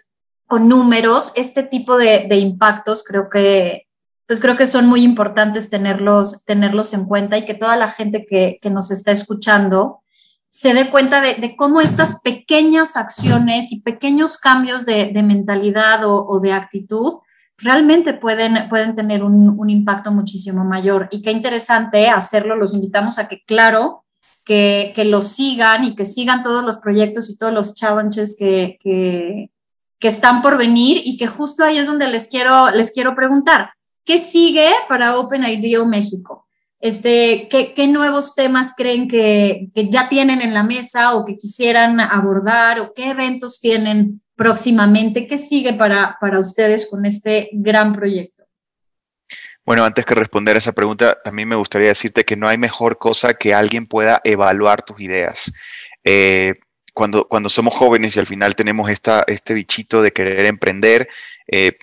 o números, este tipo de, de impactos creo que, pues creo que son muy importantes tenerlos, tenerlos en cuenta y que toda la gente que, nos está escuchando se dé cuenta de, cómo estas pequeñas acciones y pequeños cambios de, mentalidad o, de actitud realmente pueden, pueden tener un, impacto muchísimo mayor. Y qué interesante hacerlo, los invitamos a que, claro, que, que lo sigan y que sigan todos los proyectos y todos los challenges que, que, que están por venir y que justo ahí es donde les quiero, les quiero preguntar. ¿Qué sigue para Open IDEO México? Este, ¿qué, nuevos temas creen que, ya tienen en la mesa o que quisieran abordar o qué eventos tienen próximamente? ¿Qué sigue para, para ustedes con este gran proyecto? Bueno, antes que responder a esa pregunta, también me gustaría decirte que no hay mejor cosa que alguien pueda evaluar tus ideas. Eh, cuando, cuando somos jóvenes y al final tenemos esta, este bichito de querer emprender, eh,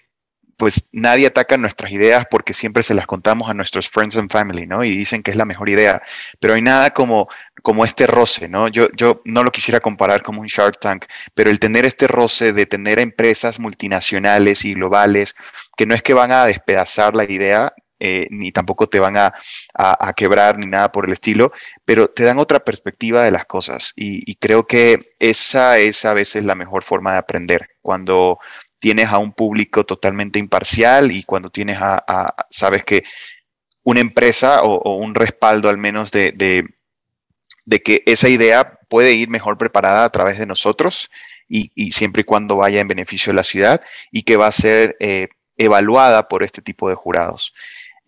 pues nadie ataca nuestras ideas porque siempre se las contamos a nuestros friends and family, ¿no? Y dicen que es la mejor idea. Pero hay nada como, como este roce, ¿no? Yo, yo no lo quisiera comparar como un Shark Tank, pero el tener este roce de tener empresas multinacionales y globales que no es que van a despedazar la idea, eh, ni tampoco te van a, quebrar ni nada por el estilo, pero te dan otra perspectiva de las cosas. Y, y creo que esa es a veces la mejor forma de aprender. Cuando tienes a un público totalmente imparcial y cuando tienes a, sabes que una empresa o, un respaldo al menos de, de, que esa idea puede ir mejor preparada a través de nosotros y, siempre y cuando vaya en beneficio de la ciudad y que va a ser eh, evaluada por este tipo de jurados.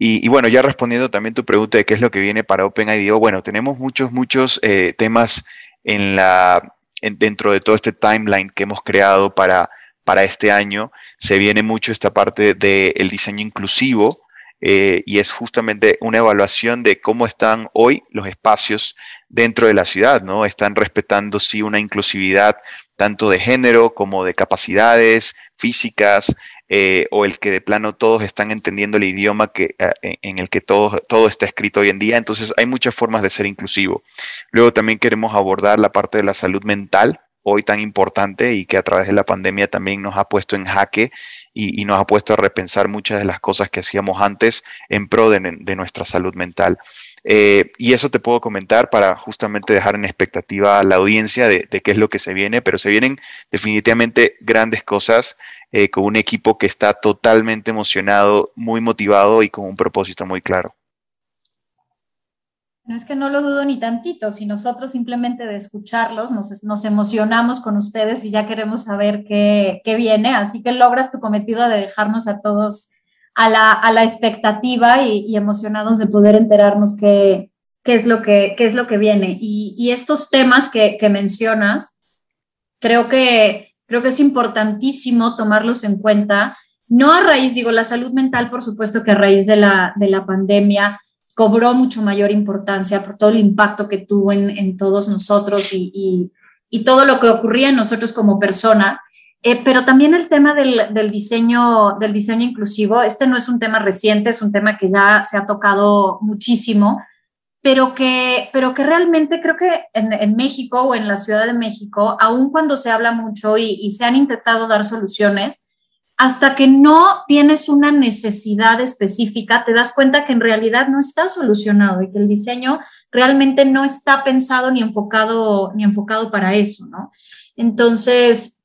Y, bueno, ya respondiendo también tu pregunta de qué es lo que viene para OpenIDO, bueno, tenemos muchos, muchos eh, temas en la, dentro de todo este timeline que hemos creado para para este año se viene mucho esta parte del diseño inclusivo eh, y es justamente una evaluación de cómo están hoy los espacios dentro de la ciudad, ¿no? Están respetando, sí, una inclusividad tanto de género como de capacidades físicas, eh, o el que de plano todos están entendiendo el idioma que, eh, en el que todo, todo está escrito hoy en día. Entonces hay muchas formas de ser inclusivo. Luego también queremos abordar la parte de la salud mental, hoy tan importante y que a través de la pandemia también nos ha puesto en jaque y, nos ha puesto a repensar muchas de las cosas que hacíamos antes en pro de, nuestra salud mental. Eh, y eso te puedo comentar para justamente dejar en expectativa a la audiencia de, qué es lo que se viene, pero se vienen definitivamente grandes cosas eh, con un equipo que está totalmente emocionado, muy motivado y con un propósito muy claro. No es que no lo dudo ni tantito, si nosotros simplemente de escucharlos nos, emocionamos con ustedes y ya queremos saber qué, viene, así que logras tu cometido de dejarnos a todos a la, expectativa y, emocionados de poder enterarnos qué, qué, es, lo que, qué es lo que viene. Y, estos temas que, mencionas, creo que, creo que es importantísimo tomarlos en cuenta, no a raíz, digo, la salud mental, por supuesto que a raíz de la, de la pandemia, cobró mucho mayor importancia por todo el impacto que tuvo en, todos nosotros y, todo lo que ocurría en nosotros como persona. Eh, pero también el tema del, diseño, del diseño inclusivo, este no es un tema reciente, es un tema que ya se ha tocado muchísimo, pero que, pero que realmente creo que en, México o en la Ciudad de México, aun cuando se habla mucho y se han intentado dar soluciones, hasta que no tienes una necesidad específica, te das cuenta que en realidad no está solucionado y que el diseño realmente no está pensado ni enfocado, ni enfocado para eso, ¿no? Entonces,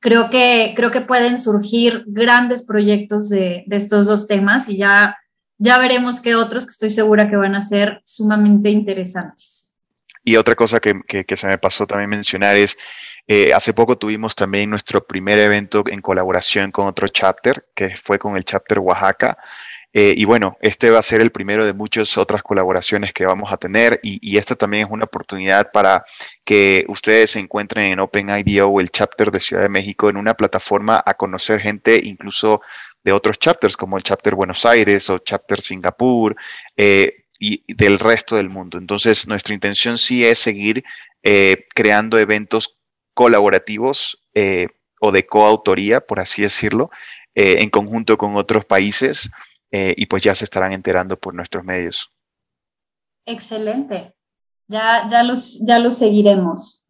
creo que, creo que pueden surgir grandes proyectos de, estos dos temas y ya, ya veremos qué otros que estoy segura que van a ser sumamente interesantes. Y otra cosa que, que se me pasó también mencionar es eh, hace poco tuvimos también nuestro primer evento en colaboración con otro chapter, que fue con el chapter Oaxaca. Eh, y bueno, este va a ser el primero de muchas otras colaboraciones que vamos a tener y, esta también es una oportunidad para que ustedes se encuentren en OpenIDO el chapter de Ciudad de México en una plataforma a conocer gente incluso de otros chapters como el chapter Buenos Aires o chapter Singapur eh, y del resto del mundo. Entonces, nuestra intención sí es seguir creando eventos colaborativos eh, o de coautoría, por así decirlo, eh, en conjunto con otros países eh, y pues ya se estarán enterando por nuestros medios. Excelente. Ya, ya, los, ya los seguiremos.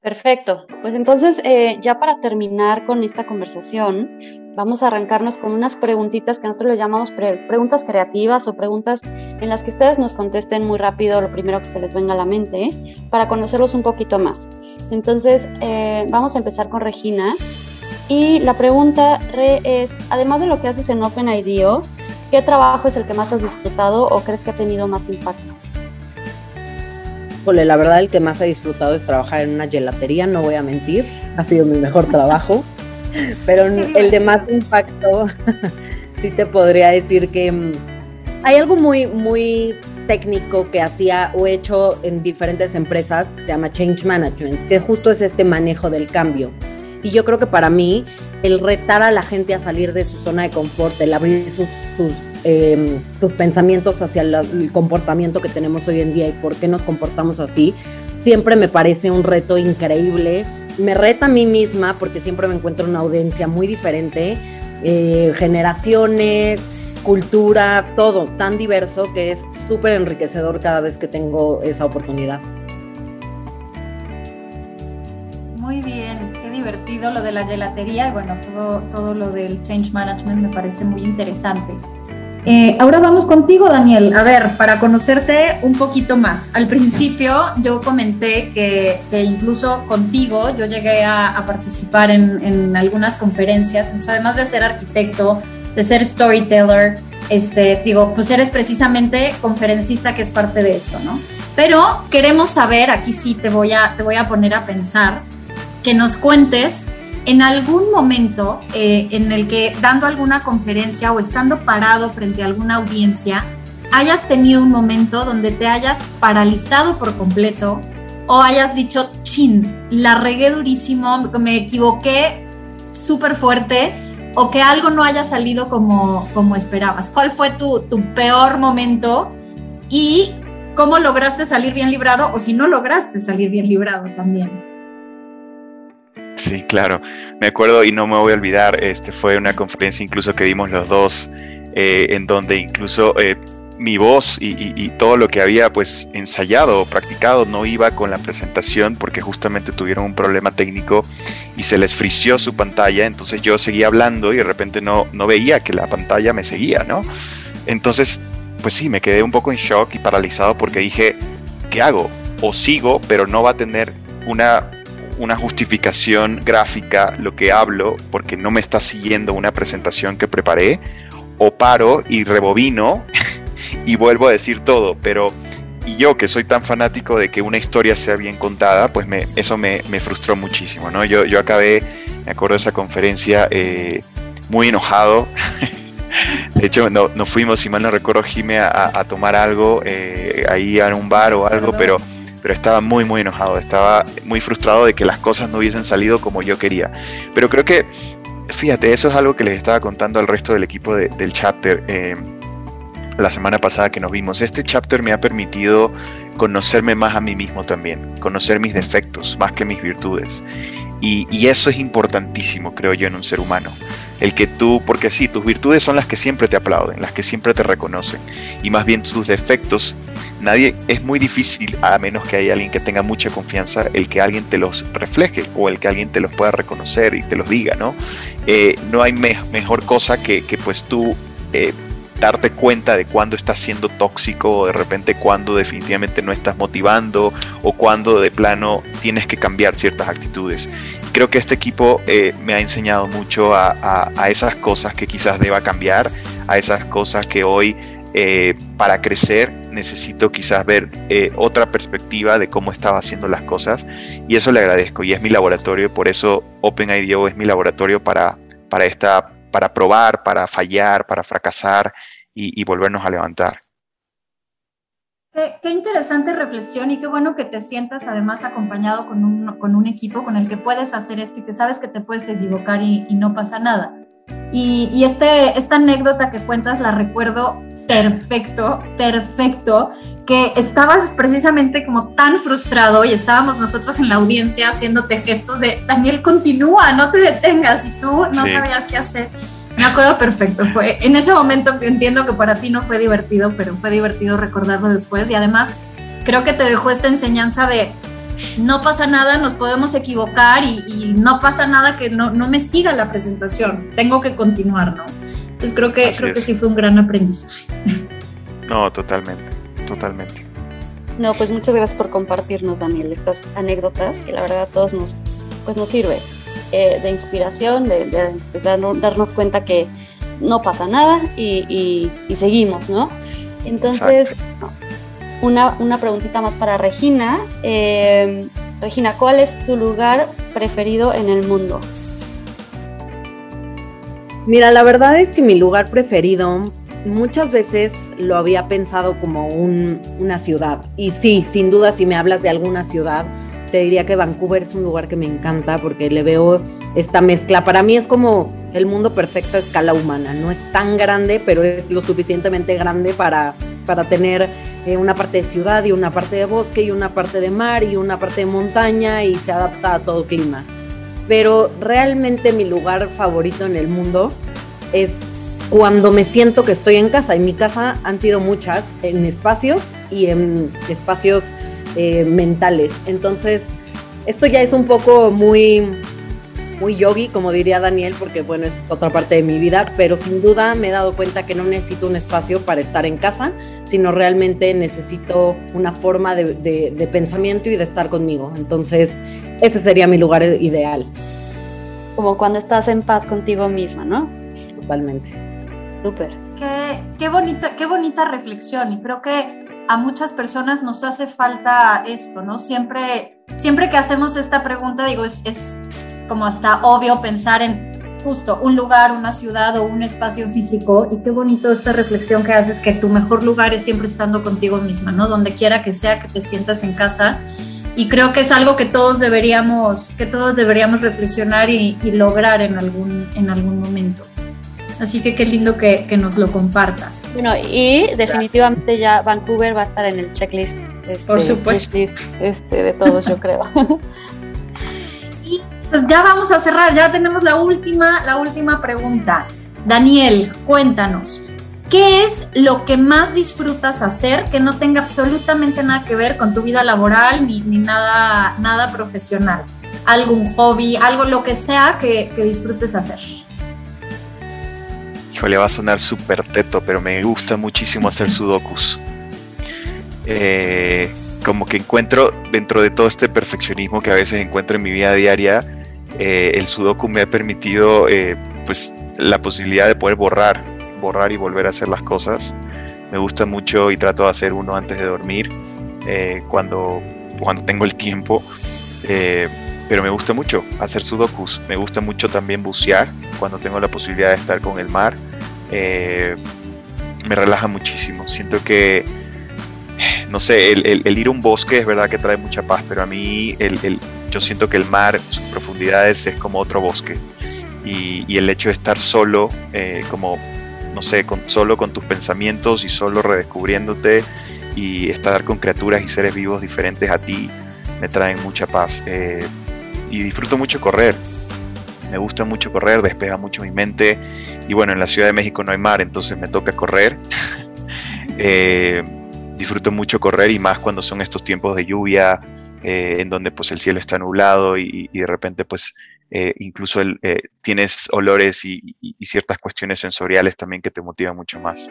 Perfecto. Pues entonces, ya para terminar con esta conversación, vamos a arrancarnos con unas preguntitas que nosotros le llamamos preguntas creativas o preguntas en las que ustedes nos contesten muy rápido lo primero que se les venga a la mente para conocerlos un poquito más. Entonces, eh, vamos a empezar con Regina. Y la pregunta, Re, es, además de lo que haces en OpenIDO, ¿qué trabajo es el que más has disfrutado o crees que ha tenido más impacto? la verdad el que más he disfrutado es trabajar en una gelatería, no voy a mentir, ha sido mi mejor trabajo, pero el de más impacto, sí te podría decir que mm, hay algo muy, muy técnico que hacía o hecho en diferentes empresas que se llama Change Management, que justo es este manejo del cambio. Y yo creo que para mí el retar a la gente a salir de su zona de confort, el abrir sus, sus, em, pensamientos hacia el comportamiento que tenemos hoy en día y por qué nos comportamos así, siempre me parece un reto increíble. Me reta a mí misma porque siempre me encuentro una audiencia muy diferente, eh, generaciones, cultura, todo tan diverso que es súper enriquecedor cada vez que tengo esa oportunidad. Muy bien, qué divertido lo de la gelatería, bueno, todo, todo lo del change management me parece muy interesante. Eh, ahora vamos contigo, Daniel. A ver, para conocerte un poquito más. Al principio yo comenté que, incluso contigo yo llegué a, participar en, en, algunas conferencias. además de ser arquitecto, de ser storyteller, este, digo, pues eres precisamente conferencista que es parte de esto, ¿no? Pero queremos saber, aquí sí te voy a, te voy a poner a pensar, que nos cuentes en algún momento eh, en el que dando alguna conferencia o estando parado frente a alguna audiencia, hayas tenido un momento donde te hayas paralizado por completo o hayas dicho, chin, la regué durísimo, me equivoqué súper fuerte o que algo no haya salido como, como esperabas. ¿Cuál fue tu, tu peor momento y cómo lograste salir bien librado o si no lograste salir bien librado también? Sí, claro. Me acuerdo y no me voy a olvidar, este fue una conferencia incluso que dimos los dos, eh, en donde incluso eh, mi voz y, todo lo que había pues ensayado o practicado no iba con la presentación porque justamente tuvieron un problema técnico y se les frició su pantalla, entonces yo seguía hablando y de repente no, no veía que la pantalla me seguía, ¿no? Entonces, pues sí, me quedé un poco en shock y paralizado porque dije, ¿qué hago? O sigo, pero no va a tener una, una justificación gráfica lo que hablo porque no me está siguiendo una presentación que preparé, o paro y rebobino y vuelvo a decir todo, pero y yo que soy tan fanático de que una historia sea bien contada, pues me, eso me, frustró muchísimo, ¿no? Yo, yo acabé, me acuerdo de esa conferencia, eh, muy enojado. de hecho, no, nos fuimos, si mal no recuerdo, Jime, a, tomar algo eh, ahí en un bar o algo, pero, pero estaba muy, muy enojado, estaba muy frustrado de que las cosas no hubiesen salido como yo quería. Pero creo que, fíjate, eso es algo que les estaba contando al resto del equipo del chapter. Eh, la semana pasada que nos vimos. Este chapter me ha permitido conocerme más a mí mismo también, conocer mis defectos más que mis virtudes. Y, eso es importantísimo, creo yo, en un ser humano. El que tú, porque sí, tus virtudes son las que siempre te aplauden, las que siempre te reconocen. Y más bien tus defectos, nadie, es muy difícil, a menos que haya alguien que tenga mucha confianza, el que alguien te los refleje o el que alguien te los pueda reconocer y te los diga, ¿no? Eh, no hay mejor cosa que, que pues tú eh, darte cuenta de cuándo estás siendo tóxico o de repente cuándo definitivamente no estás motivando o cuándo de plano tienes que cambiar ciertas actitudes. Creo que este equipo eh, me ha enseñado mucho a, esas cosas que quizás deba cambiar, a esas cosas que hoy eh, para crecer necesito quizás ver eh, otra perspectiva de cómo estaba haciendo las cosas y eso le agradezco y es mi laboratorio, por eso OpenIDO es mi laboratorio para, para esta para probar, para fallar, para fracasar y, volvernos a levantar. Qué, interesante reflexión y qué bueno que te sientas además acompañado con un, con un, equipo con el que puedes hacer esto y que sabes que te puedes equivocar y, no pasa nada. Y, y, este, esta anécdota que cuentas la recuerdo perfecto, perfecto, que estabas precisamente como tan frustrado y estábamos nosotros en la audiencia haciéndote gestos de, Daniel, continúa, no te detengas, y tú no sabías qué hacer. Me acuerdo perfecto, fue en ese momento que entiendo que para ti no fue divertido, pero fue divertido recordarlo después y además creo que te dejó esta enseñanza de no pasa nada, nos podemos equivocar y, no pasa nada que no, no, me siga la presentación, tengo que continuar, ¿no? Entonces creo que, creo que sí fue un gran aprendizaje. No, totalmente, totalmente. No, pues muchas gracias por compartirnos, Daniel, estas anécdotas que la verdad a todos nos, pues nos sirve eh, de inspiración, de, pues, darnos cuenta que no pasa nada y, seguimos, ¿no? Entonces, una, una, preguntita más para Regina. Eh, Regina, ¿cuál es tu lugar preferido en el mundo? Mira, la verdad es que mi lugar preferido muchas veces lo había pensado como una ciudad. Y sí, sin duda, si me hablas de alguna ciudad, te diría que Vancouver es un lugar que me encanta porque le veo esta mezcla. Para mí es como el mundo perfecto a escala humana. No es tan grande, pero es lo suficientemente grande para, para tener eh, una parte de ciudad y una parte de bosque y una parte de mar y una parte de montaña y se adapta a todo clima pero realmente mi lugar favorito en el mundo es cuando me siento que estoy en casa. En mi casa han sido muchas, en espacios y en espacios eh, mentales. Entonces, esto ya es un poco muy, muy yogi, como diría Daniel, porque bueno, esa es otra parte de mi vida, pero sin duda me he dado cuenta que no necesito un espacio para estar en casa, sino realmente necesito una forma de, de pensamiento y de estar conmigo. Entonces, ese sería mi lugar ideal. Como cuando estás en paz contigo misma, ¿no? Totalmente. Súper. Qué, qué, bonita, qué bonita reflexión y creo que a muchas personas nos hace falta esto, ¿no? Siempre, siempre que hacemos esta pregunta, digo, es, es como hasta obvio pensar en justo un lugar, una ciudad o un espacio físico y qué bonito esta reflexión que haces que tu mejor lugar es siempre estando contigo misma, ¿no? Donde quiera que sea que te sientas en casa y creo que es algo que todos deberíamos, que todos deberíamos reflexionar y, lograr en algún, en algún momento. Así que qué lindo que, que, nos lo compartas. Bueno, y definitivamente ya Vancouver va a estar en el checklist. Este, Por supuesto. este, de todos, yo creo. pues ya vamos a cerrar, ya tenemos la última, la última pregunta. Daniel, cuéntanos, ¿Qué es lo que más disfrutas hacer que no tenga absolutamente nada que ver con tu vida laboral ni, nada, nada profesional? ¿Algún hobby, algo, lo que sea que, disfrutes hacer? Híjole, va a sonar súper teto, pero me gusta muchísimo hacer sudokus. Eh, como que encuentro dentro de todo este perfeccionismo que a veces encuentro en mi vida diaria, eh, el sudoku me ha permitido eh, pues la posibilidad de poder borrar borrar y volver a hacer las cosas. Me gusta mucho y trato de hacer uno antes de dormir, eh, cuando, cuando tengo el tiempo. Pero me gusta mucho hacer sudokus. Me gusta mucho también bucear cuando tengo la posibilidad de estar con el mar. Me relaja muchísimo. Siento que, no sé, el, ir a un bosque es verdad que trae mucha paz, pero a mí el, yo siento que el mar, sus profundidades, es como otro bosque. Y, y el hecho de estar solo, como no sé, con, solo con tus pensamientos y solo redescubriéndote y estar con criaturas y seres vivos diferentes a ti me traen mucha paz. Eh, y disfruto mucho correr. Me gusta mucho correr, despeja mucho mi mente. Y bueno, en la Ciudad de México no hay mar, entonces me toca correr. Eh, disfruto mucho correr y más cuando son estos tiempos de lluvia, eh, en donde pues el cielo está nublado y, y de repente pues eh, incluso eh, tienes olores y, ciertas cuestiones sensoriales también que te motivan mucho más.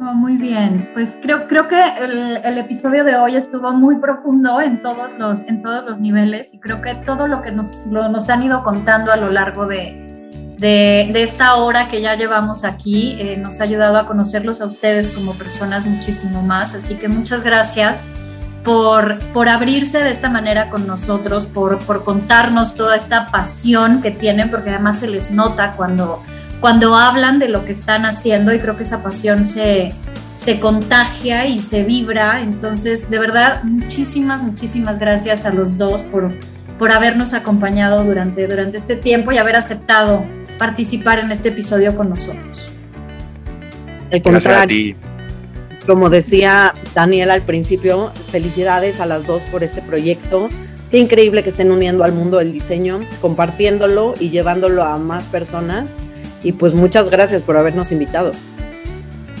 Oh, muy bien, pues creo, creo que el, episodio de hoy estuvo muy profundo en todos los, en todos los niveles y creo que todo lo que nos, nos han ido contando a lo largo de, de, esta hora que ya llevamos aquí eh, nos ha ayudado a conocerlos a ustedes como personas muchísimo más. Así que muchas gracias por, por abrirse de esta manera con nosotros, por, por contarnos toda esta pasión que tienen, porque además se les nota cuando, cuando hablan de lo que están haciendo y creo que esa pasión se, se contagia y se vibra. Entonces, de verdad, muchísimas, muchísimas gracias a los dos por, por habernos acompañado durante, durante este tiempo y haber aceptado participar en este episodio con nosotros. Gracias a ti. Como decía Daniel al principio, felicidades a las dos por este proyecto. Qué increíble que estén uniendo al mundo del diseño, compartiéndolo y llevándolo a más personas. Y pues muchas gracias por habernos invitado.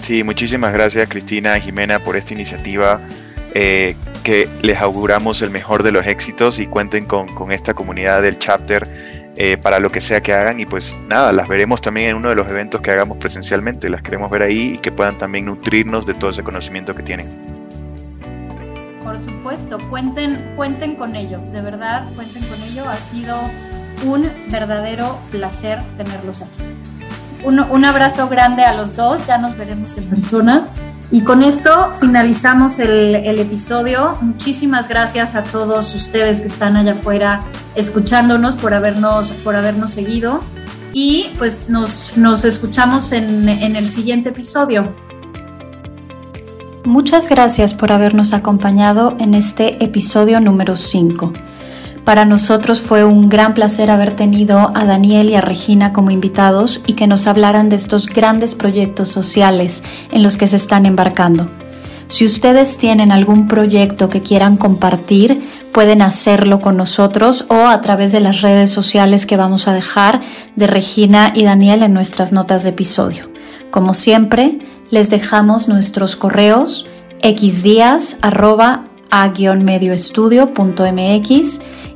Sí, muchísimas gracias Cristina y Jimena por esta iniciativa. Eh, que les auguramos el mejor de los éxitos y cuenten con, con esta comunidad del chapter eh, para lo que sea que hagan y pues nada, las veremos también en uno de los eventos que hagamos presencialmente, las queremos ver ahí y que puedan también nutrirnos de todo ese conocimiento que tienen. Por supuesto, cuenten, cuenten con ello, de verdad, cuenten con ello, ha sido un verdadero placer tenerlos aquí. Un, un abrazo grande a los dos, ya nos veremos en persona. Y con esto finalizamos el, episodio. Muchísimas gracias a todos ustedes que están allá afuera escuchándonos por habernos, por habernos seguido. Y pues nos, nos escuchamos en, en el siguiente episodio. Muchas gracias por habernos acompañado en este episodio número 5. Para nosotros fue un gran placer haber tenido a Daniel y a Regina como invitados y que nos hablaran de estos grandes proyectos sociales en los que se están embarcando. Si ustedes tienen algún proyecto que quieran compartir, pueden hacerlo con nosotros o a través de las redes sociales que vamos a dejar de Regina y Daniel en nuestras notas de episodio. Como siempre, les dejamos nuestros correos xdías medioestudiomx